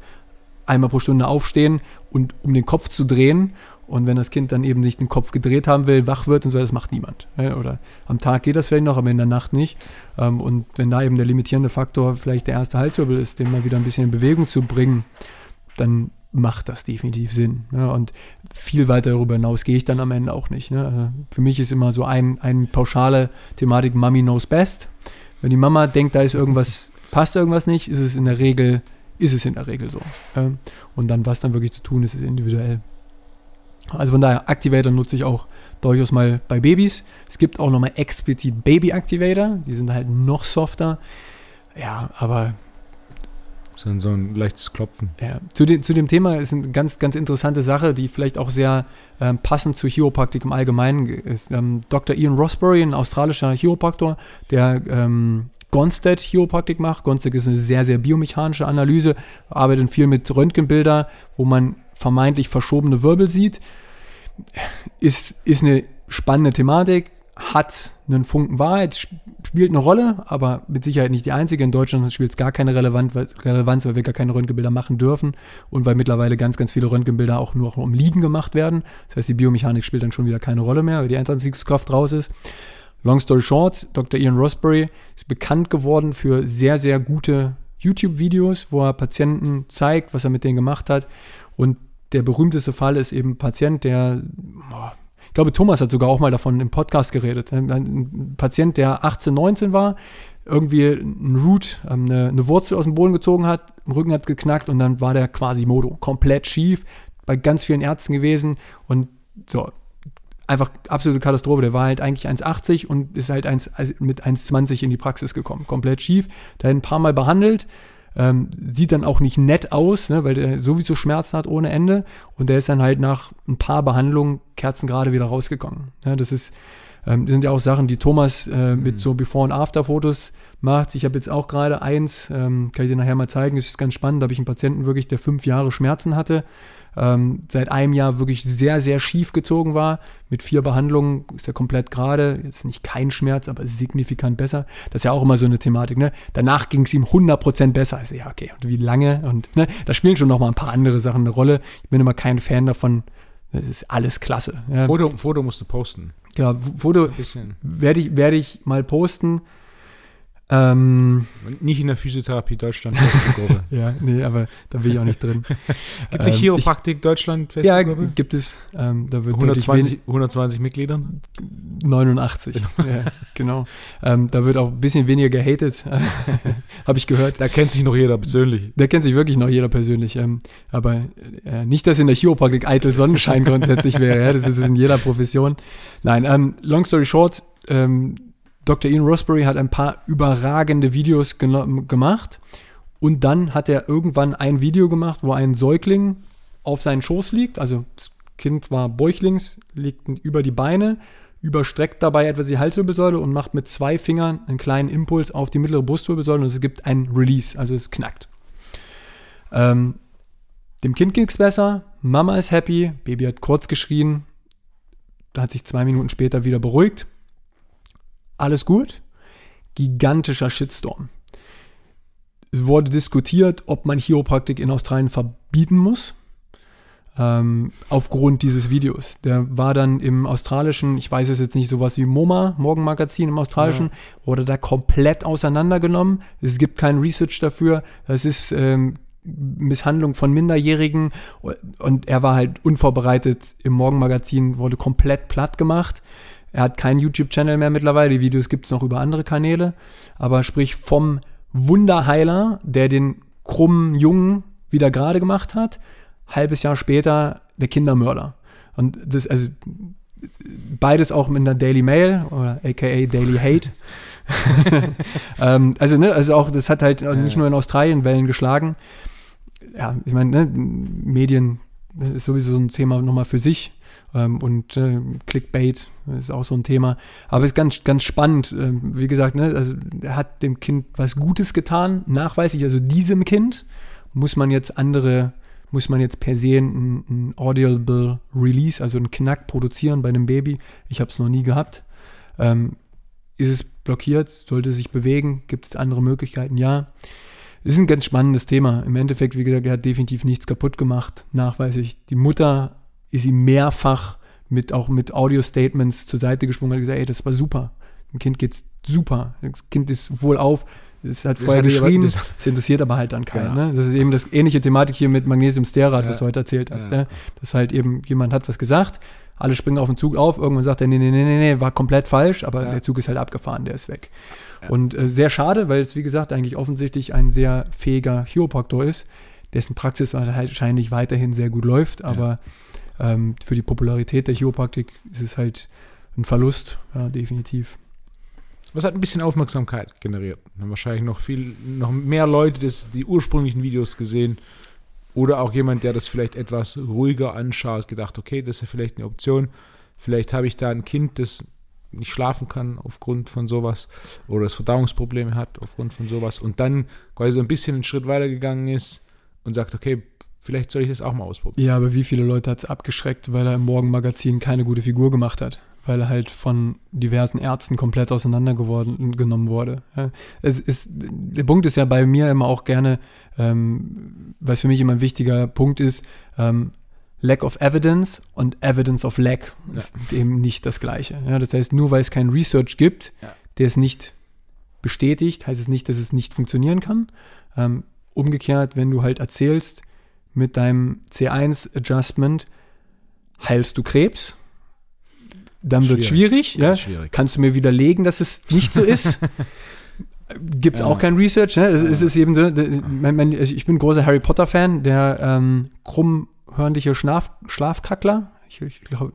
einmal pro Stunde aufstehen und um den Kopf zu drehen. Und wenn das Kind dann eben nicht den Kopf gedreht haben will, wach wird und so, das macht niemand. Oder am Tag geht das vielleicht noch, aber in der Nacht nicht. Ähm, und wenn da eben der limitierende Faktor vielleicht der erste Halswirbel ist, den mal wieder ein bisschen in Bewegung zu bringen, dann macht das definitiv Sinn. Und viel weiter darüber hinaus gehe ich dann am Ende auch nicht. Also für mich ist immer so ein, eine pauschale Thematik, Mommy knows best. Wenn die Mama denkt, da ist irgendwas, passt irgendwas nicht, ist es in der Regel ist es in der Regel so. Und dann, was dann wirklich zu tun ist, ist individuell. Also von daher, Activator nutze ich auch durchaus mal bei Babys. Es gibt auch nochmal explizit Baby-Activator, die sind halt noch softer. Ja, aber. So ein, so ein leichtes Klopfen. Ja, zu, de, zu dem Thema ist eine ganz, ganz interessante Sache, die vielleicht auch sehr ähm, passend zur Chiropraktik im Allgemeinen ist. Ähm, Dr. Ian Rosberry, ein australischer Chiropraktor, der ähm, Gonstead Chiropraktik macht. Gonstead ist eine sehr, sehr biomechanische Analyse, arbeitet viel mit Röntgenbilder, wo man vermeintlich verschobene Wirbel sieht. Ist, ist eine spannende Thematik, hat einen Funken Wahrheit, spielt eine Rolle, aber mit Sicherheit nicht die einzige. In Deutschland spielt es gar keine Relevanz, weil wir gar keine Röntgenbilder machen dürfen und weil mittlerweile ganz, ganz viele Röntgenbilder auch nur um Liegen gemacht werden. Das heißt, die Biomechanik spielt dann schon wieder keine Rolle mehr, weil die Eintragskraft raus ist. Long story short, Dr. Ian Rosberry ist bekannt geworden für sehr, sehr gute YouTube-Videos, wo er Patienten zeigt, was er mit denen gemacht hat. Und der berühmteste Fall ist eben ein Patient, der, ich glaube, Thomas hat sogar auch mal davon im Podcast geredet. Ein Patient, der 18, 19 war, irgendwie ein Root, ähm, eine, eine Wurzel aus dem Boden gezogen hat, im Rücken hat geknackt und dann war der quasi Modo, komplett schief, bei ganz vielen Ärzten gewesen und so, einfach absolute Katastrophe. Der war halt eigentlich 1,80 und ist halt 1, also mit 1,20 in die Praxis gekommen. Komplett schief. Da ein paar Mal behandelt. Ähm, sieht dann auch nicht nett aus, ne, weil der sowieso Schmerzen hat ohne Ende. Und der ist dann halt nach ein paar Behandlungen kerzengerade wieder rausgegangen. Ja, das ist, ähm, das sind ja auch Sachen, die Thomas äh, mit mhm. so Before- und After-Fotos macht. Ich habe jetzt auch gerade eins, ähm, kann ich dir nachher mal zeigen, das ist ganz spannend. Da habe ich einen Patienten wirklich, der fünf Jahre Schmerzen hatte ähm, seit einem Jahr wirklich sehr, sehr schief gezogen war. Mit vier Behandlungen ist er komplett gerade. Jetzt nicht kein Schmerz, aber signifikant besser. Das ist ja auch immer so eine Thematik. Ne? Danach ging es ihm 100% besser. Also ja, okay, und wie lange? Und ne, da spielen schon noch mal ein paar andere Sachen eine Rolle. Ich bin immer kein Fan davon. Das ist alles klasse. Ja. Foto, Foto musst du posten. Ja, Foto werde ich, werd ich mal posten. Ähm, nicht in der Physiotherapie Deutschland Festgruppe. ja, nee, aber da bin ich auch nicht drin. Gibt es ähm, Chiropraktik ich, Deutschland Festgruppe? Ja, gibt es. Ähm, da wird 120, 120 Mitgliedern? 89, ja, genau. Ähm, da wird auch ein bisschen weniger gehatet, habe ich gehört. Da kennt sich noch jeder persönlich. Da kennt sich wirklich noch jeder persönlich. Ähm, aber äh, nicht, dass in der Chiropraktik eitel Sonnenschein grundsätzlich wäre. Ja, das ist in jeder Profession. Nein, ähm, long story short, ähm, Dr. Ian Rosberry hat ein paar überragende Videos gemacht und dann hat er irgendwann ein Video gemacht, wo ein Säugling auf seinen Schoß liegt. Also das Kind war bäuchlings, liegt über die Beine, überstreckt dabei etwas die Halswirbelsäule und macht mit zwei Fingern einen kleinen Impuls auf die mittlere Brustwirbelsäule und es gibt ein Release, also es knackt. Ähm, dem Kind ging es besser, Mama ist happy, Baby hat kurz geschrien, hat sich zwei Minuten später wieder beruhigt alles gut. Gigantischer Shitstorm. Es wurde diskutiert, ob man Chiropraktik in Australien verbieten muss. Ähm, aufgrund dieses Videos. Der war dann im australischen, ich weiß es jetzt nicht, sowas wie MoMA, Morgenmagazin im australischen, ja. wurde da komplett auseinandergenommen. Es gibt kein Research dafür. Das ist ähm, Misshandlung von Minderjährigen und er war halt unvorbereitet im Morgenmagazin, wurde komplett platt gemacht. Er hat keinen YouTube-Channel mehr mittlerweile, die Videos gibt es noch über andere Kanäle. Aber sprich vom Wunderheiler, der den krummen Jungen wieder gerade gemacht hat, halbes Jahr später der Kindermörder. Und das, also beides auch in der Daily Mail oder aka Daily Hate. ähm, also, ne, also auch, das hat halt nicht nur in Australien Wellen geschlagen. Ja, ich meine, ne, Medien ist sowieso ein Thema nochmal für sich. Ähm, und äh, Clickbait ist auch so ein Thema. Aber es ist ganz, ganz spannend. Ähm, wie gesagt, ne, also er hat dem Kind was Gutes getan, nachweislich. Also diesem Kind muss man jetzt andere, muss man jetzt per se ein, ein Audible Release, also einen Knack produzieren bei einem Baby. Ich habe es noch nie gehabt. Ähm, ist es blockiert? Sollte es sich bewegen? Gibt es andere Möglichkeiten? Ja. Es ist ein ganz spannendes Thema. Im Endeffekt, wie gesagt, er hat definitiv nichts kaputt gemacht, nachweislich. Die Mutter ist ihm mehrfach mit auch mit Audio-Statements zur Seite gesprungen und hat gesagt, ey, das war super. Dem Kind geht's super. Das Kind ist wohl auf. Es hat das vorher geschrieben, es interessiert aber halt dann keinen. Genau. Ne? Das ist eben das ähnliche Thematik hier mit Magnesium-Stearat, ja. was du heute erzählt hast. Ja. Ne? Dass halt eben jemand hat was gesagt, alle springen auf den Zug auf, irgendwann sagt er, nee, nee, nee, nee, nee, war komplett falsch, aber ja. der Zug ist halt abgefahren, der ist weg. Und äh, sehr schade, weil es, wie gesagt, eigentlich offensichtlich ein sehr fähiger Chiropraktor ist, dessen Praxis wahrscheinlich weiterhin sehr gut läuft, aber ähm, für die Popularität der Chiropraktik ist es halt ein Verlust, ja, definitiv. Was hat ein bisschen Aufmerksamkeit generiert. Haben wahrscheinlich noch viel, noch mehr Leute das, die ursprünglichen Videos gesehen. Oder auch jemand, der das vielleicht etwas ruhiger anschaut, gedacht, okay, das ist ja vielleicht eine Option. Vielleicht habe ich da ein Kind, das nicht schlafen kann aufgrund von sowas oder das Verdauungsprobleme hat aufgrund von sowas und dann quasi so ein bisschen einen Schritt weitergegangen ist und sagt, okay, Vielleicht soll ich das auch mal ausprobieren. Ja, aber wie viele Leute hat es abgeschreckt, weil er im Morgenmagazin keine gute Figur gemacht hat? Weil er halt von diversen Ärzten komplett auseinandergenommen wurde. Es ist, der Punkt ist ja bei mir immer auch gerne, ähm, was für mich immer ein wichtiger Punkt ist, ähm, Lack of Evidence und Evidence of Lack ja. ist eben nicht das Gleiche. Ja, das heißt, nur weil es kein Research gibt, ja. der es nicht bestätigt, heißt es nicht, dass es nicht funktionieren kann. Ähm, umgekehrt, wenn du halt erzählst, mit deinem C1-Adjustment heilst du Krebs. Dann wird es schwierig. Ja? schwierig. Kannst du mir widerlegen, dass es nicht so ist? Gibt es ja. auch kein Research. Ne? Es, ja. es ist eben so, mein, mein, also ich bin großer Harry Potter-Fan, der ähm, krummhörnliche Schlaf, Schlafkackler. Ich, ich glaube,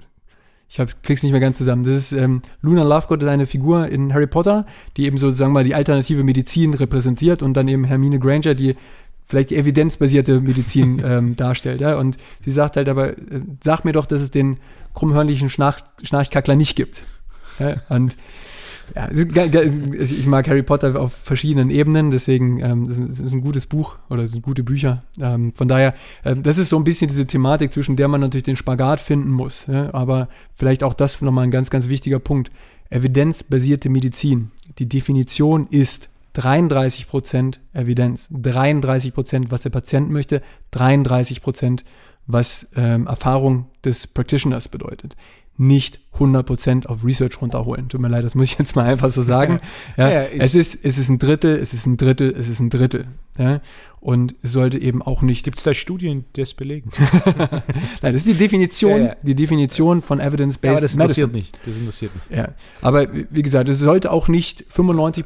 ich hab, krieg's nicht mehr ganz zusammen. Das ist ähm, Luna Lovegood ist eine Figur in Harry Potter, die eben so, sagen wir mal, die alternative Medizin repräsentiert und dann eben Hermine Granger, die vielleicht die evidenzbasierte Medizin ähm, darstellt. Ja? Und sie sagt halt aber, äh, sag mir doch, dass es den krummhörnlichen Schnarch Schnarchkackler nicht gibt. Ja? Und ja, ich mag Harry Potter auf verschiedenen Ebenen, deswegen ähm, das ist ein gutes Buch oder es sind gute Bücher. Ähm, von daher, äh, das ist so ein bisschen diese Thematik, zwischen der man natürlich den Spagat finden muss. Ja? Aber vielleicht auch das nochmal ein ganz, ganz wichtiger Punkt. Evidenzbasierte Medizin. Die Definition ist 33% Evidenz, 33% was der Patient möchte, 33% was ähm, Erfahrung des Practitioners bedeutet. Nicht 100% auf Research runterholen. Tut mir leid, das muss ich jetzt mal einfach so sagen. Ja, ja, es, ist, es ist ein Drittel, es ist ein Drittel, es ist ein Drittel. Ja? Und es sollte eben auch nicht. Gibt es da Studien, die das belegen? Nein, das ist die Definition, die Definition von Evidence-Based aber das interessiert Medicine. nicht. Das interessiert nicht. Ja. Aber wie gesagt, es sollte auch nicht 95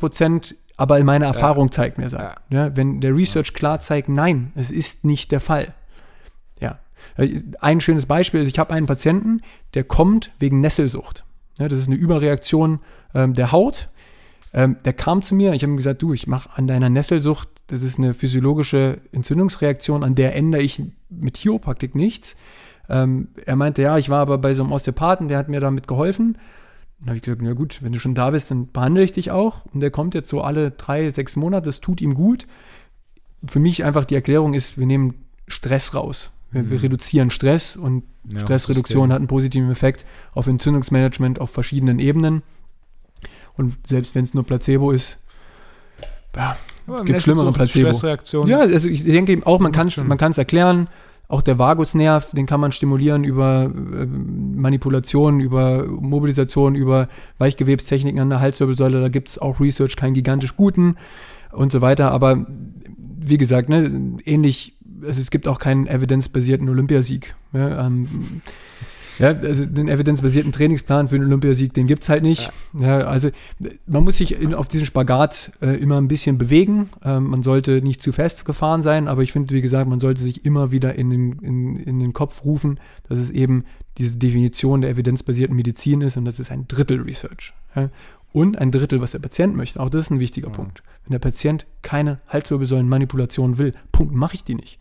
aber in meiner Erfahrung ja. zeigt mir das. Ja. wenn der Research klar zeigt, nein, es ist nicht der Fall. Ja. Ein schönes Beispiel ist, ich habe einen Patienten, der kommt wegen Nesselsucht. Ja, das ist eine Überreaktion ähm, der Haut. Ähm, der kam zu mir, ich habe ihm gesagt, du, ich mache an deiner Nesselsucht, das ist eine physiologische Entzündungsreaktion, an der ändere ich mit Chiropraktik nichts. Ähm, er meinte, ja, ich war aber bei so einem Osteopathen, der hat mir damit geholfen. Dann habe ich gesagt, na gut, wenn du schon da bist, dann behandle ich dich auch. Und der kommt jetzt so alle drei, sechs Monate, das tut ihm gut. Für mich einfach die Erklärung ist, wir nehmen Stress raus. Wir, mhm. wir reduzieren Stress und ja, Stressreduktion hat einen positiven Effekt auf Entzündungsmanagement auf verschiedenen Ebenen. Und selbst wenn es nur Placebo ist, ja, gibt schlimmere Placebo. Ja, also ich denke eben auch, man kann es erklären. Auch der Vagusnerv, den kann man stimulieren über äh, Manipulation, über Mobilisation, über Weichgewebstechniken an der Halswirbelsäule. Da gibt es auch Research, keinen gigantisch guten und so weiter. Aber wie gesagt, ne, ähnlich, also es gibt auch keinen evidenzbasierten Olympiasieg. Ja, ähm, ja, also den evidenzbasierten Trainingsplan für den Olympiasieg, den gibt es halt nicht. Ja. ja. also man muss sich in, auf diesen Spagat äh, immer ein bisschen bewegen. Ähm, man sollte nicht zu fest gefahren sein, aber ich finde, wie gesagt, man sollte sich immer wieder in den, in, in den Kopf rufen, dass es eben diese Definition der evidenzbasierten Medizin ist und das ist ein Drittel Research. Ja. und ein Drittel, was der Patient möchte. Auch das ist ein wichtiger mhm. Punkt. Wenn der Patient keine Halswirbelsäulenmanipulation will, Punkt, mache ich die nicht.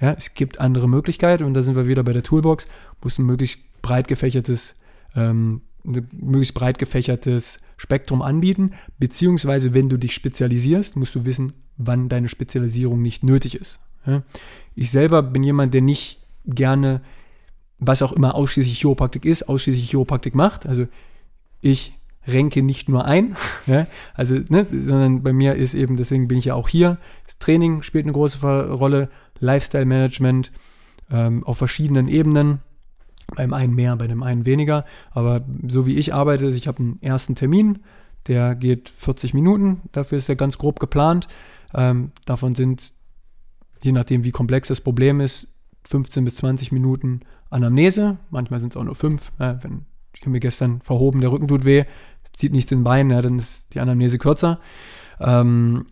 Ja, es gibt andere Möglichkeiten und da sind wir wieder bei der Toolbox, muss ein möglichst breit gefächertes, ähm, möglichst breit gefächertes Spektrum anbieten, beziehungsweise wenn du dich spezialisierst, musst du wissen, wann deine Spezialisierung nicht nötig ist. Ich selber bin jemand, der nicht gerne, was auch immer ausschließlich Chiropraktik ist, ausschließlich Chiropraktik macht. Also ich renke nicht nur ein, ja, also, ne, sondern bei mir ist eben, deswegen bin ich ja auch hier. Das Training spielt eine große Rolle, Lifestyle-Management ähm, auf verschiedenen Ebenen. Beim einen mehr, bei dem einen weniger. Aber so wie ich arbeite, ich habe einen ersten Termin, der geht 40 Minuten, dafür ist er ganz grob geplant. Ähm, davon sind, je nachdem wie komplex das Problem ist, 15 bis 20 Minuten Anamnese. Manchmal sind es auch nur fünf. Ja, wenn ich habe mir gestern verhoben, der Rücken tut weh, zieht nicht den Bein, ja, dann ist die Anamnese kürzer. Ähm,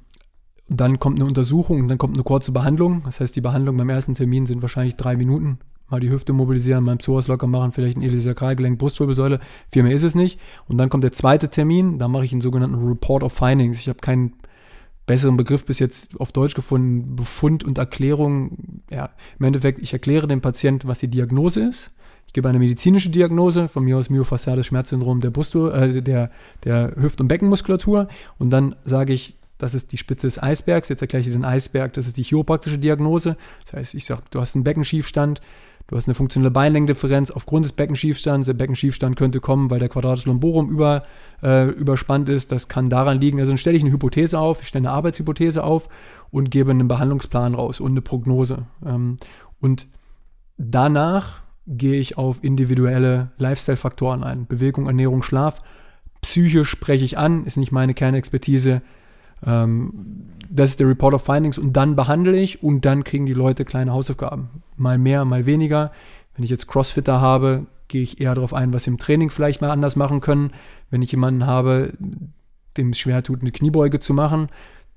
dann kommt eine Untersuchung und dann kommt eine kurze Behandlung. Das heißt, die Behandlung beim ersten Termin sind wahrscheinlich drei Minuten. Mal die Hüfte mobilisieren, mal im Psoas locker machen, vielleicht ein Iliosakralgelenk, Brustwirbelsäule. Viel mehr ist es nicht. Und dann kommt der zweite Termin, da mache ich einen sogenannten Report of Findings. Ich habe keinen besseren Begriff bis jetzt auf Deutsch gefunden. Befund und Erklärung. Ja, im Endeffekt, ich erkläre dem Patient, was die Diagnose ist ich gebe eine medizinische Diagnose, von mir aus myofasziales Schmerzsyndrom der, Brusto, äh, der, der Hüft- und Beckenmuskulatur. Und dann sage ich, das ist die Spitze des Eisbergs. Jetzt erkläre ich dir den Eisberg, das ist die chiropraktische Diagnose. Das heißt, ich sage, du hast einen Beckenschiefstand, du hast eine funktionelle Beinlängendifferenz aufgrund des Beckenschiefstands. Der Beckenschiefstand könnte kommen, weil der Quadratus lumborum über, äh, überspannt ist. Das kann daran liegen. Also dann stelle ich eine Hypothese auf, ich stelle eine Arbeitshypothese auf und gebe einen Behandlungsplan raus und eine Prognose. Ähm, und danach gehe ich auf individuelle Lifestyle-Faktoren ein. Bewegung, Ernährung, Schlaf. Psyche spreche ich an, ist nicht meine Kernexpertise. Ähm, das ist der Report of Findings und dann behandle ich und dann kriegen die Leute kleine Hausaufgaben. Mal mehr, mal weniger. Wenn ich jetzt Crossfitter habe, gehe ich eher darauf ein, was sie im Training vielleicht mal anders machen können. Wenn ich jemanden habe, dem es schwer tut, eine Kniebeuge zu machen,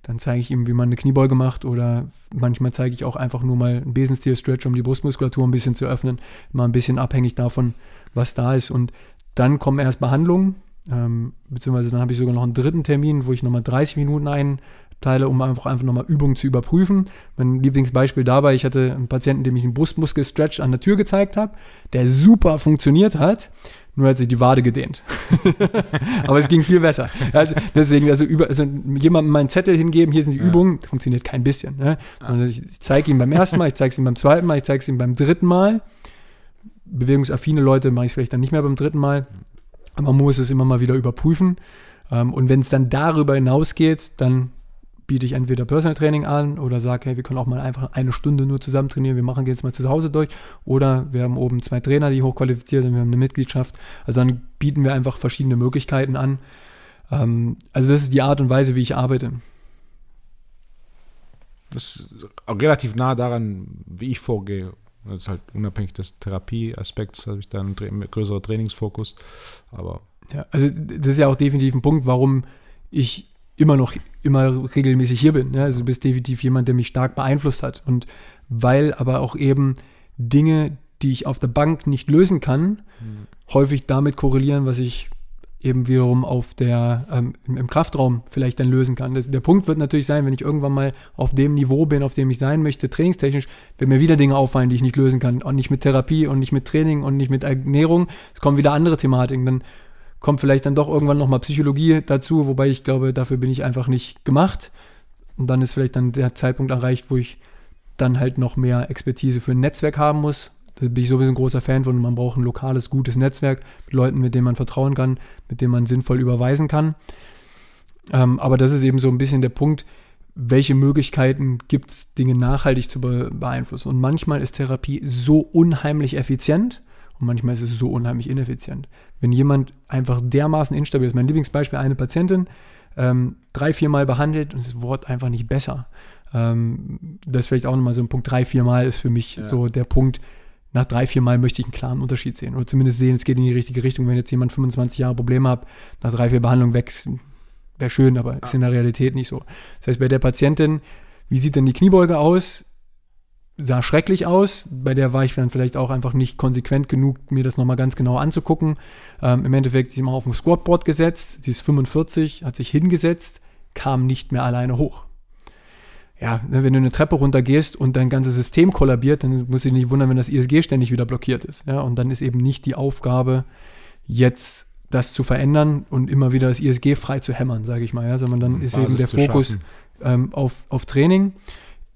dann zeige ich ihm, wie man eine Kniebeuge macht oder manchmal zeige ich auch einfach nur mal einen Besenstil-Stretch, um die Brustmuskulatur ein bisschen zu öffnen, mal ein bisschen abhängig davon, was da ist. Und dann kommen erst Behandlungen, ähm, beziehungsweise dann habe ich sogar noch einen dritten Termin, wo ich nochmal 30 Minuten einteile, um einfach, einfach nochmal Übungen zu überprüfen. Mein Lieblingsbeispiel dabei, ich hatte einen Patienten, dem ich einen Brustmuskel-Stretch an der Tür gezeigt habe, der super funktioniert hat nur hat sich die Wade gedehnt. Aber es ging viel besser. Also deswegen, also, über, also jemandem meinen Zettel hingeben, hier sind die ja. Übungen, funktioniert kein bisschen. Ne? Also ich, ich zeige ihm beim ersten Mal, ich zeige es ihm beim zweiten Mal, ich zeige es ihm beim dritten Mal. Bewegungsaffine Leute mache ich es vielleicht dann nicht mehr beim dritten Mal. Aber man muss es immer mal wieder überprüfen. Ähm, und wenn es dann darüber hinausgeht, dann biete ich entweder Personal Training an oder sage, hey, wir können auch mal einfach eine Stunde nur zusammen trainieren, wir machen jetzt mal zu Hause durch. Oder wir haben oben zwei Trainer, die hochqualifiziert sind, wir haben eine Mitgliedschaft. Also dann bieten wir einfach verschiedene Möglichkeiten an. Ähm, also das ist die Art und Weise, wie ich arbeite. Das ist auch relativ nah daran, wie ich vorgehe. Das ist halt unabhängig des Therapieaspekts, habe ich da einen größeren Trainingsfokus. Aber ja, also das ist ja auch definitiv ein Punkt, warum ich immer noch immer regelmäßig hier bin. Ja? Also du bist definitiv jemand, der mich stark beeinflusst hat. Und weil aber auch eben Dinge, die ich auf der Bank nicht lösen kann, mhm. häufig damit korrelieren, was ich eben wiederum auf der, ähm, im, Kraftraum vielleicht dann lösen kann. Das, der Punkt wird natürlich sein, wenn ich irgendwann mal auf dem Niveau bin, auf dem ich sein möchte, trainingstechnisch, wenn mir wieder Dinge auffallen, die ich nicht lösen kann. Und nicht mit Therapie und nicht mit Training und nicht mit Ernährung. Es kommen wieder andere Thematiken. Dann kommt vielleicht dann doch irgendwann nochmal Psychologie dazu, wobei ich glaube, dafür bin ich einfach nicht gemacht. Und dann ist vielleicht dann der Zeitpunkt erreicht, wo ich dann halt noch mehr Expertise für ein Netzwerk haben muss. Da bin ich sowieso ein großer Fan von. Man braucht ein lokales, gutes Netzwerk mit Leuten, mit denen man vertrauen kann, mit denen man sinnvoll überweisen kann. Ähm, aber das ist eben so ein bisschen der Punkt, welche Möglichkeiten gibt es, Dinge nachhaltig zu beeinflussen. Und manchmal ist Therapie so unheimlich effizient und manchmal ist es so unheimlich ineffizient. Wenn jemand einfach dermaßen instabil ist, mein Lieblingsbeispiel, eine Patientin, ähm, drei, viermal behandelt und es wird einfach nicht besser. Ähm, das ist vielleicht auch nochmal so ein Punkt, drei, viermal ist für mich ja. so der Punkt, nach drei, vier Mal möchte ich einen klaren Unterschied sehen oder zumindest sehen, es geht in die richtige Richtung. Wenn jetzt jemand 25 Jahre Probleme hat, nach drei, vier Behandlungen wächst, wäre schön, aber ja. ist in der Realität nicht so. Das heißt, bei der Patientin, wie sieht denn die Kniebeuge aus? Sah schrecklich aus. Bei der war ich dann vielleicht auch einfach nicht konsequent genug, mir das nochmal ganz genau anzugucken. Ähm, Im Endeffekt sie mal auf dem Squatboard gesetzt, sie ist 45, hat sich hingesetzt, kam nicht mehr alleine hoch. Ja, ne, wenn du eine Treppe runtergehst und dein ganzes System kollabiert, dann muss ich nicht wundern, wenn das ISG ständig wieder blockiert ist. Ja, und dann ist eben nicht die Aufgabe, jetzt das zu verändern und immer wieder das ISG frei zu hämmern, sage ich mal, ja, sondern dann ist Basis eben der Fokus ähm, auf, auf Training.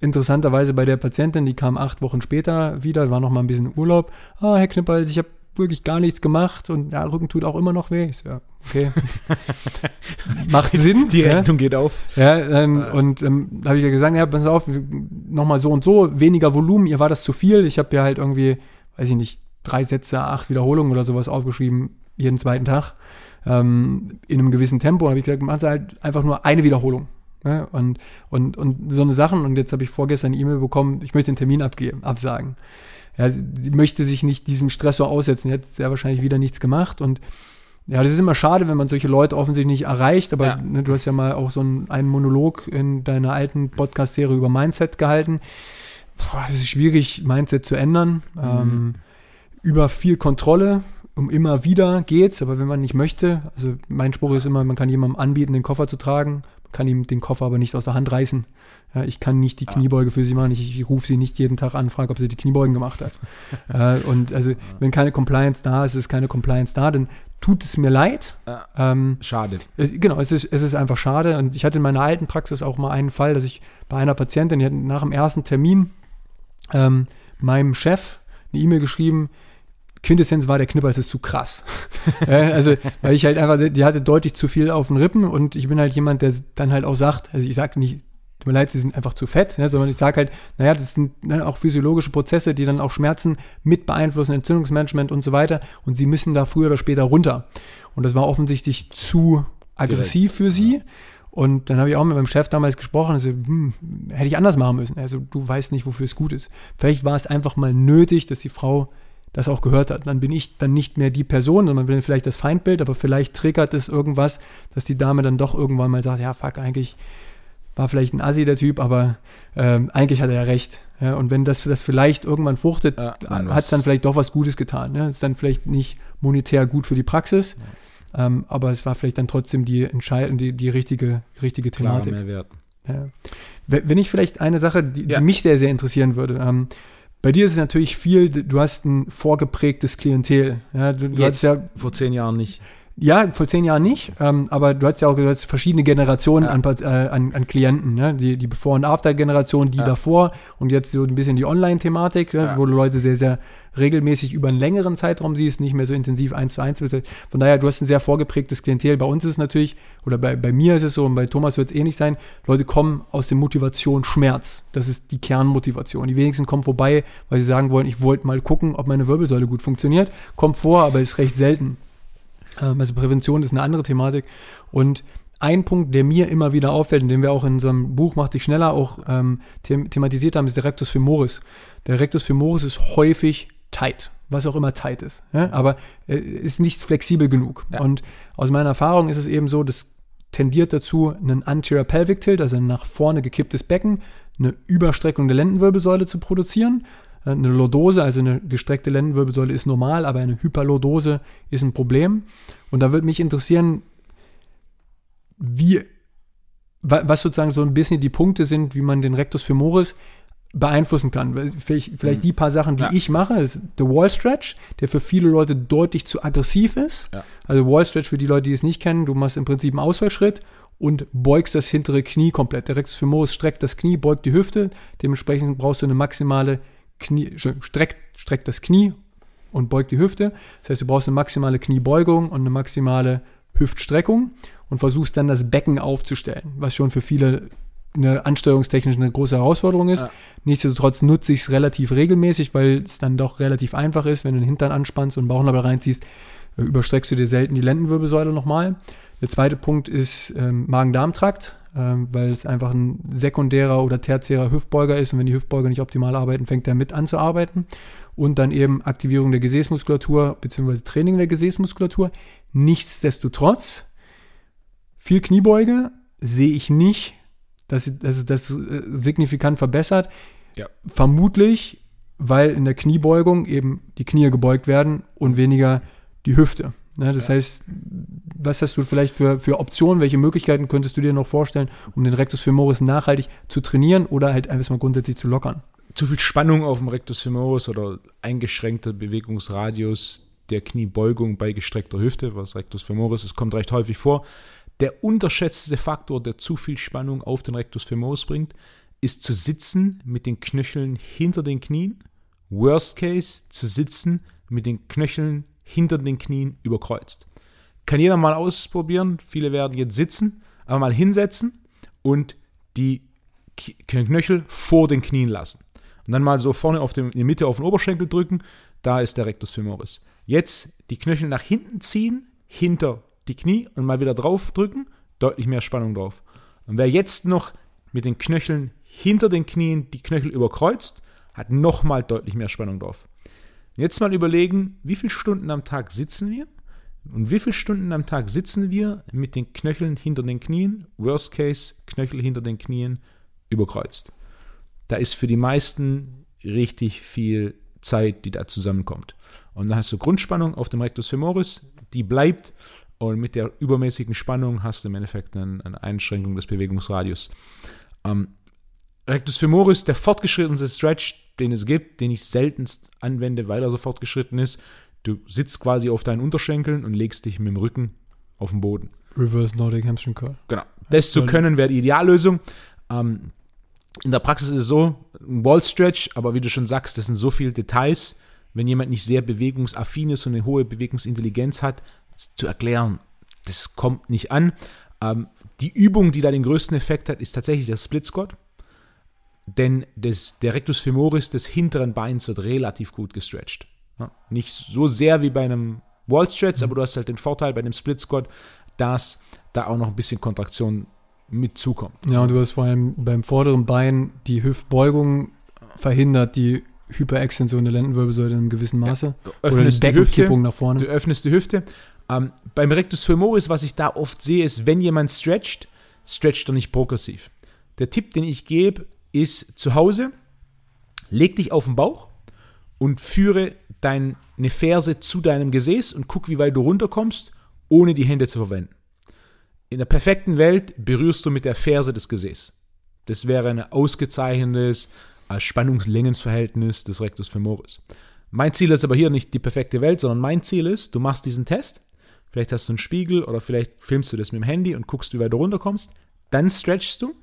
Interessanterweise bei der Patientin, die kam acht Wochen später wieder, war noch mal ein bisschen Urlaub. Ah, Herr Knippel, ich habe wirklich gar nichts gemacht und ja, Rücken tut auch immer noch weh. Ich so, ja, okay. Macht Sinn. Die Rechnung ja. geht auf. Ja, ähm, äh. und ähm, da habe ich ja gesagt, ja, pass auf, nochmal so und so, weniger Volumen, ihr war das zu viel. Ich habe ja halt irgendwie, weiß ich nicht, drei Sätze, acht Wiederholungen oder sowas aufgeschrieben, jeden zweiten Tag, ähm, in einem gewissen Tempo. Und habe ich gesagt, machen Sie halt einfach nur eine Wiederholung. Ne? Und, und, und so eine Sachen, und jetzt habe ich vorgestern eine E-Mail bekommen, ich möchte den Termin abgeben, absagen. Ja, sie möchte sich nicht diesem Stressor aussetzen. Sie hat sehr wahrscheinlich wieder nichts gemacht. Und ja, das ist immer schade, wenn man solche Leute offensichtlich nicht erreicht. Aber ja. ne, du hast ja mal auch so einen, einen Monolog in deiner alten Podcast-Serie über Mindset gehalten. es ist schwierig, Mindset zu ändern. Mhm. Ähm, über viel Kontrolle, um immer wieder geht's, aber wenn man nicht möchte, also mein Spruch ist immer, man kann jemandem anbieten, den Koffer zu tragen kann ihm den Koffer aber nicht aus der Hand reißen. Ja, ich kann nicht die ah. Kniebeuge für sie machen. Ich, ich rufe sie nicht jeden Tag an, frage, ob sie die Kniebeugen gemacht hat. äh, und also, wenn keine Compliance da ist, ist keine Compliance da, dann tut es mir leid. Ähm, schade. Es, genau, es ist, es ist einfach schade. Und ich hatte in meiner alten Praxis auch mal einen Fall, dass ich bei einer Patientin, die hat nach dem ersten Termin ähm, meinem Chef eine E-Mail geschrieben, Quintessenz war, der Knipper es ist zu krass. also, weil ich halt einfach, die hatte deutlich zu viel auf den Rippen und ich bin halt jemand, der dann halt auch sagt, also ich sage nicht, tut mir leid, sie sind einfach zu fett, ne, sondern ich sage halt, naja, das sind ne, auch physiologische Prozesse, die dann auch Schmerzen mit beeinflussen, Entzündungsmanagement und so weiter und sie müssen da früher oder später runter. Und das war offensichtlich zu aggressiv für sie. Und dann habe ich auch mit meinem Chef damals gesprochen, also, hm, hätte ich anders machen müssen. Also du weißt nicht, wofür es gut ist. Vielleicht war es einfach mal nötig, dass die Frau das auch gehört hat. Dann bin ich dann nicht mehr die Person, sondern bin vielleicht das Feindbild, aber vielleicht triggert es irgendwas, dass die Dame dann doch irgendwann mal sagt, ja, fuck, eigentlich war vielleicht ein Assi der Typ, aber ähm, eigentlich hat er ja recht. Ja, und wenn das, das vielleicht irgendwann fruchtet, ja, hat es dann vielleicht doch was Gutes getan. Ja? Ist dann vielleicht nicht monetär gut für die Praxis, ja. ähm, aber es war vielleicht dann trotzdem die Entscheidung, die, die richtige, richtige Thematik. Ja. Wenn ich vielleicht eine Sache, die, die mich sehr, sehr interessieren würde, ähm, bei dir ist es natürlich viel, du hast ein vorgeprägtes Klientel. Ja, du, du Jetzt, ja, vor zehn Jahren nicht. Ja, vor zehn Jahren nicht, ähm, aber du hast ja auch du hast verschiedene Generationen ja. an, äh, an, an, Klienten, ne? die, die Bevor- und After-Generation, die ja. davor und jetzt so ein bisschen die Online-Thematik, ne? ja. wo du Leute sehr, sehr regelmäßig über einen längeren Zeitraum siehst, nicht mehr so intensiv eins zu eins. Von daher, du hast ein sehr vorgeprägtes Klientel. Bei uns ist es natürlich, oder bei, bei mir ist es so und bei Thomas wird es ähnlich sein, Leute kommen aus der Motivation Schmerz. Das ist die Kernmotivation. Die wenigsten kommen vorbei, weil sie sagen wollen, ich wollte mal gucken, ob meine Wirbelsäule gut funktioniert. Kommt vor, aber ist recht selten. Ähm, also Prävention ist eine andere Thematik. Und ein Punkt, der mir immer wieder auffällt und den wir auch in unserem Buch Macht dich schneller auch ähm, them thematisiert haben, ist der Rectus femoris. Der Rectus femoris ist häufig tight, was auch immer tight ist. Ja? Aber äh, ist nicht flexibel genug. Ja. Und aus meiner Erfahrung ist es eben so, das tendiert dazu, einen Anterior Pelvic Tilt, also ein nach vorne gekipptes Becken, eine Überstreckung der Lendenwirbelsäule zu produzieren eine Lordose, also eine gestreckte Lendenwirbelsäule ist normal, aber eine Hyperlordose ist ein Problem. Und da würde mich interessieren, wie, was sozusagen so ein bisschen die Punkte sind, wie man den Rectus femoris beeinflussen kann. Vielleicht, vielleicht mhm. die paar Sachen, die ja. ich mache, ist der Wall Stretch, der für viele Leute deutlich zu aggressiv ist. Ja. Also Wall Stretch für die Leute, die es nicht kennen, du machst im Prinzip einen Ausfallschritt und beugst das hintere Knie komplett. Der Rectus femoris streckt das Knie, beugt die Hüfte. Dementsprechend brauchst du eine maximale Knie, streckt, streckt das Knie und beugt die Hüfte. Das heißt, du brauchst eine maximale Kniebeugung und eine maximale Hüftstreckung und versuchst dann das Becken aufzustellen, was schon für viele eine ansteuerungstechnisch eine große Herausforderung ist. Ja. Nichtsdestotrotz nutze ich es relativ regelmäßig, weil es dann doch relativ einfach ist, wenn du den Hintern anspannst und Bauchnabel reinziehst, äh, überstreckst du dir selten die Lendenwirbelsäule nochmal. Der zweite Punkt ist ähm, Magen-Darm-Trakt ähm, weil es einfach ein sekundärer oder tertiärer Hüftbeuger ist und wenn die Hüftbeuger nicht optimal arbeiten, fängt er mit an zu arbeiten. Und dann eben Aktivierung der Gesäßmuskulatur bzw. Training der Gesäßmuskulatur. Nichtsdestotrotz, viel Kniebeuge sehe ich nicht, dass, dass das äh, signifikant verbessert. Ja. Vermutlich, weil in der Kniebeugung eben die Knie gebeugt werden und weniger die Hüfte. Ne, das Ja. heißt, was hast du vielleicht für, für Optionen, welche Möglichkeiten könntest du dir noch vorstellen, um den Rectus femoris nachhaltig zu trainieren oder halt einfach mal grundsätzlich zu lockern? Zu viel Spannung auf dem Rectus femoris oder eingeschränkter Bewegungsradius der Kniebeugung bei gestreckter Hüfte, was Rectus femoris ist, kommt recht häufig vor. Der unterschätzte Faktor, der zu viel Spannung auf den Rectus femoris bringt, ist zu sitzen mit den Knöcheln hinter den Knien. Worst case, zu sitzen mit den Knöcheln hinter den Knien überkreuzt. Kann jeder mal ausprobieren. Viele werden jetzt sitzen, aber mal hinsetzen und die Knöchel vor den Knien lassen. Und dann mal so vorne auf dem, in die Mitte auf den Oberschenkel drücken. Da ist der Rectus femoris. Jetzt die Knöchel nach hinten ziehen, hinter die Knie und mal wieder drauf drücken. Deutlich mehr Spannung drauf. Und wer jetzt noch mit den Knöcheln hinter den Knien die Knöchel überkreuzt, hat nochmal deutlich mehr Spannung drauf. Jetzt mal überlegen, wie viele Stunden am Tag sitzen wir und wie viele Stunden am Tag sitzen wir mit den Knöcheln hinter den Knien, worst case, Knöchel hinter den Knien, überkreuzt. Da ist für die meisten richtig viel Zeit, die da zusammenkommt. Und dann hast du Grundspannung auf dem Rectus femoris, die bleibt und mit der übermäßigen Spannung hast du im Endeffekt eine, eine Einschränkung des Bewegungsradius. Ähm, Rectus femoris, der fortgeschrittenste Stretch, den es gibt, den ich seltenst anwende, weil er so fortgeschritten ist. Du sitzt quasi auf deinen Unterschenkeln und legst dich mit dem Rücken auf den Boden. Reverse Nordic Hamstring Curl. Genau. Das zu können wäre die Ideallösung. Ähm, in der Praxis ist es so, ein Wall Stretch, aber wie du schon sagst, das sind so viele Details. Wenn jemand nicht sehr bewegungsaffin ist und eine hohe Bewegungsintelligenz hat, zu erklären, das kommt nicht an. Ähm, die Übung, die da den größten Effekt hat, ist tatsächlich der Split Squat. Denn das, der Rectus femoris des hinteren Beins wird relativ gut gestretcht. Ja, nicht so sehr wie bei einem Wall Stretch, aber du hast halt den Vorteil bei dem Split Squat, dass da auch noch ein bisschen Kontraktion mit zukommt. Ja, und du hast vor allem beim vorderen Bein die Hüftbeugung verhindert, die Hyperextension der Lendenwirbelsäule in einem gewissen Maße. Du Oder die öffnest die Hüfte, nach vorne. du öffnest die Hüfte. Ähm, beim Rectus femoris, was ich da oft sehe, ist, wenn jemand stretcht, stretcht er nicht progressiv. Der Tipp, den ich gebe, ist zu Hause, leg dich auf den Bauch und führe deine Ferse zu deinem Gesäß und guck, wie weit du runterkommst, ohne die Hände zu verwenden. In der perfekten Welt berührst du mit der Ferse das Gesäß. Das wäre ein ausgezeichnetes äh, Spannungslängensverhältnis des Rectus femoris. Mein Ziel ist aber hier nicht die perfekte Welt, sondern mein Ziel ist, du machst diesen Test, vielleicht hast du einen Spiegel oder vielleicht filmst du das mit dem Handy und guckst, wie weit du runterkommst, dann stretchst du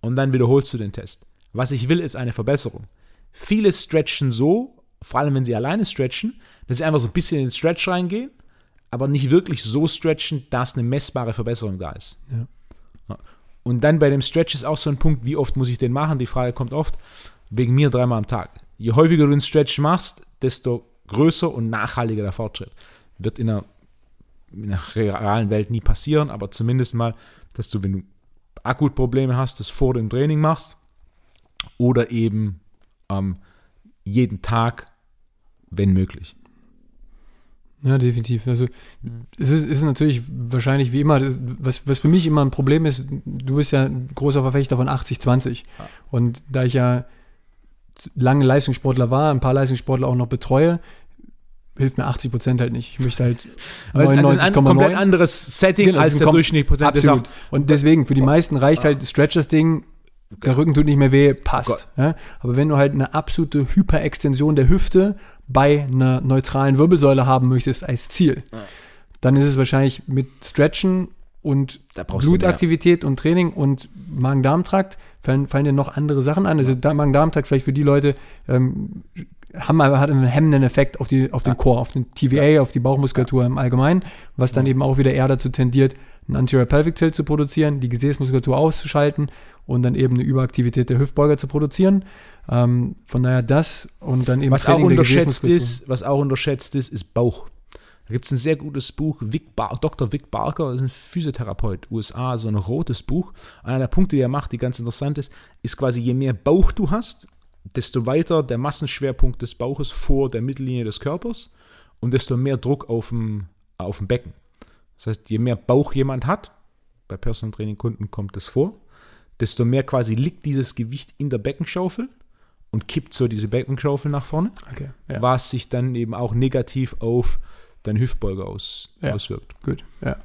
und dann wiederholst du den Test. Was ich will, ist eine Verbesserung. Viele stretchen so, vor allem wenn sie alleine stretchen, dass sie einfach so ein bisschen in den Stretch reingehen, aber nicht wirklich so stretchen, dass eine messbare Verbesserung da ist. Ja. Und dann bei dem Stretch ist auch so ein Punkt, wie oft muss ich den machen? Die Frage kommt oft. Wegen mir dreimal am Tag. Je häufiger du den Stretch machst, desto größer und nachhaltiger der Fortschritt. Wird in der, in der realen Welt nie passieren, aber zumindest mal, dass du, wenn du akut Probleme hast, das vor dem Training machst oder eben ähm, jeden Tag, wenn möglich. Ja, definitiv. Also es ist, ist natürlich wahrscheinlich wie immer, was, was für mich immer ein Problem ist, du bist ja ein großer Verfechter von 80-20. Ja. Und da ich ja lange Leistungssportler war, ein paar Leistungssportler auch noch betreue, hilft mir 80 Prozent halt nicht. Ich möchte halt Aber es ist ein, komplett 99,9. anderes Setting Genau, als der durchschnittliche Prozent. Das Absolut. Und deswegen, für die meisten reicht halt Stretchers-Ding, der Rücken tut nicht mehr weh, passt. Ja? Aber wenn du halt eine absolute Hyperextension der Hüfte bei einer neutralen Wirbelsäule haben möchtest als Ziel, dann ist es wahrscheinlich mit Stretchen und Blutaktivität und Training und Magen-Darm-Trakt fallen, fallen dir noch andere Sachen an. Also da- Magen-Darm-Trakt vielleicht für die Leute ähm, haben aber hat einen hemmenden Effekt auf, die, auf den Ja. Core, auf den TVA, auf die Bauchmuskulatur im Allgemeinen, was dann eben auch wieder eher dazu tendiert, einen Anterior Pelvic Tilt zu produzieren, die Gesäßmuskulatur auszuschalten und dann eben eine Überaktivität der Hüftbeuger zu produzieren. Ähm, von daher das und dann eben Was auch Training der unterschätzt ist, was auch unterschätzt ist, ist Bauch. Da gibt es ein sehr gutes Buch, Vic Bar Dr. Vic Barker ist ein Physiotherapeut, USA, so ein rotes Buch. Einer der Punkte, die er macht, die ganz interessant ist, ist quasi, je mehr Bauch du hast, desto weiter der Massenschwerpunkt des Bauches vor der Mittellinie des Körpers und desto mehr Druck auf dem, auf dem Becken. Das heißt, je mehr Bauch jemand hat, bei Personal Training Kunden kommt das vor, desto mehr quasi liegt dieses Gewicht in der Beckenschaufel und kippt so diese Backenschaufel nach vorne, Okay. Ja. was sich dann eben auch negativ auf deinen Hüftbeuger aus, Ja. auswirkt. Gut. Ja.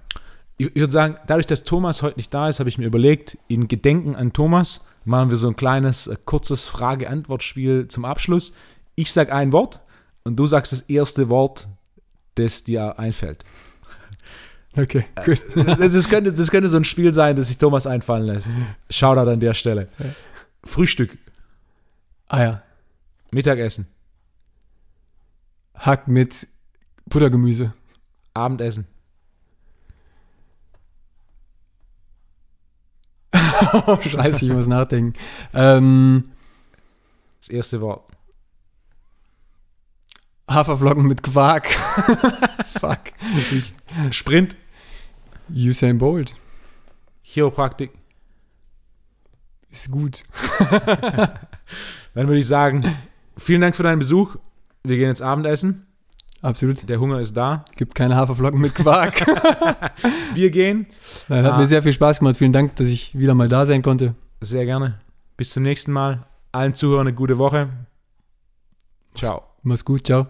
Ich, ich würde sagen, dadurch, dass Thomas heute nicht da ist, habe ich mir überlegt, in Gedenken an Thomas machen wir so ein kleines, äh, kurzes Frage-Antwort-Spiel zum Abschluss. Ich sage ein Wort und du sagst das erste Wort, das dir einfällt. Okay. Gut. Das, das, könnte, das könnte so ein Spiel sein, das sich Thomas einfallen lässt. Shoutout an der Stelle. Frühstück, Eier. Mittagessen, Hack mit Buttergemüse. Abendessen, scheiße, ich muss nachdenken. Ähm, das erste Wort. Haferflocken mit Quark. Fuck. Ich, Sprint, Usain Bolt. Chiropraktik. Ist gut. Dann würde ich sagen, vielen Dank für deinen Besuch. Wir gehen jetzt Abendessen. Absolut. Der Hunger ist da. Gibt keine Haferflocken mit Quark. Wir gehen. Nein, hat Ah. mir sehr viel Spaß gemacht. Vielen Dank, dass ich wieder mal da sein konnte. Sehr gerne. Bis zum nächsten Mal. Allen Zuhörern eine gute Woche. Ciao. Mach's gut. Ciao.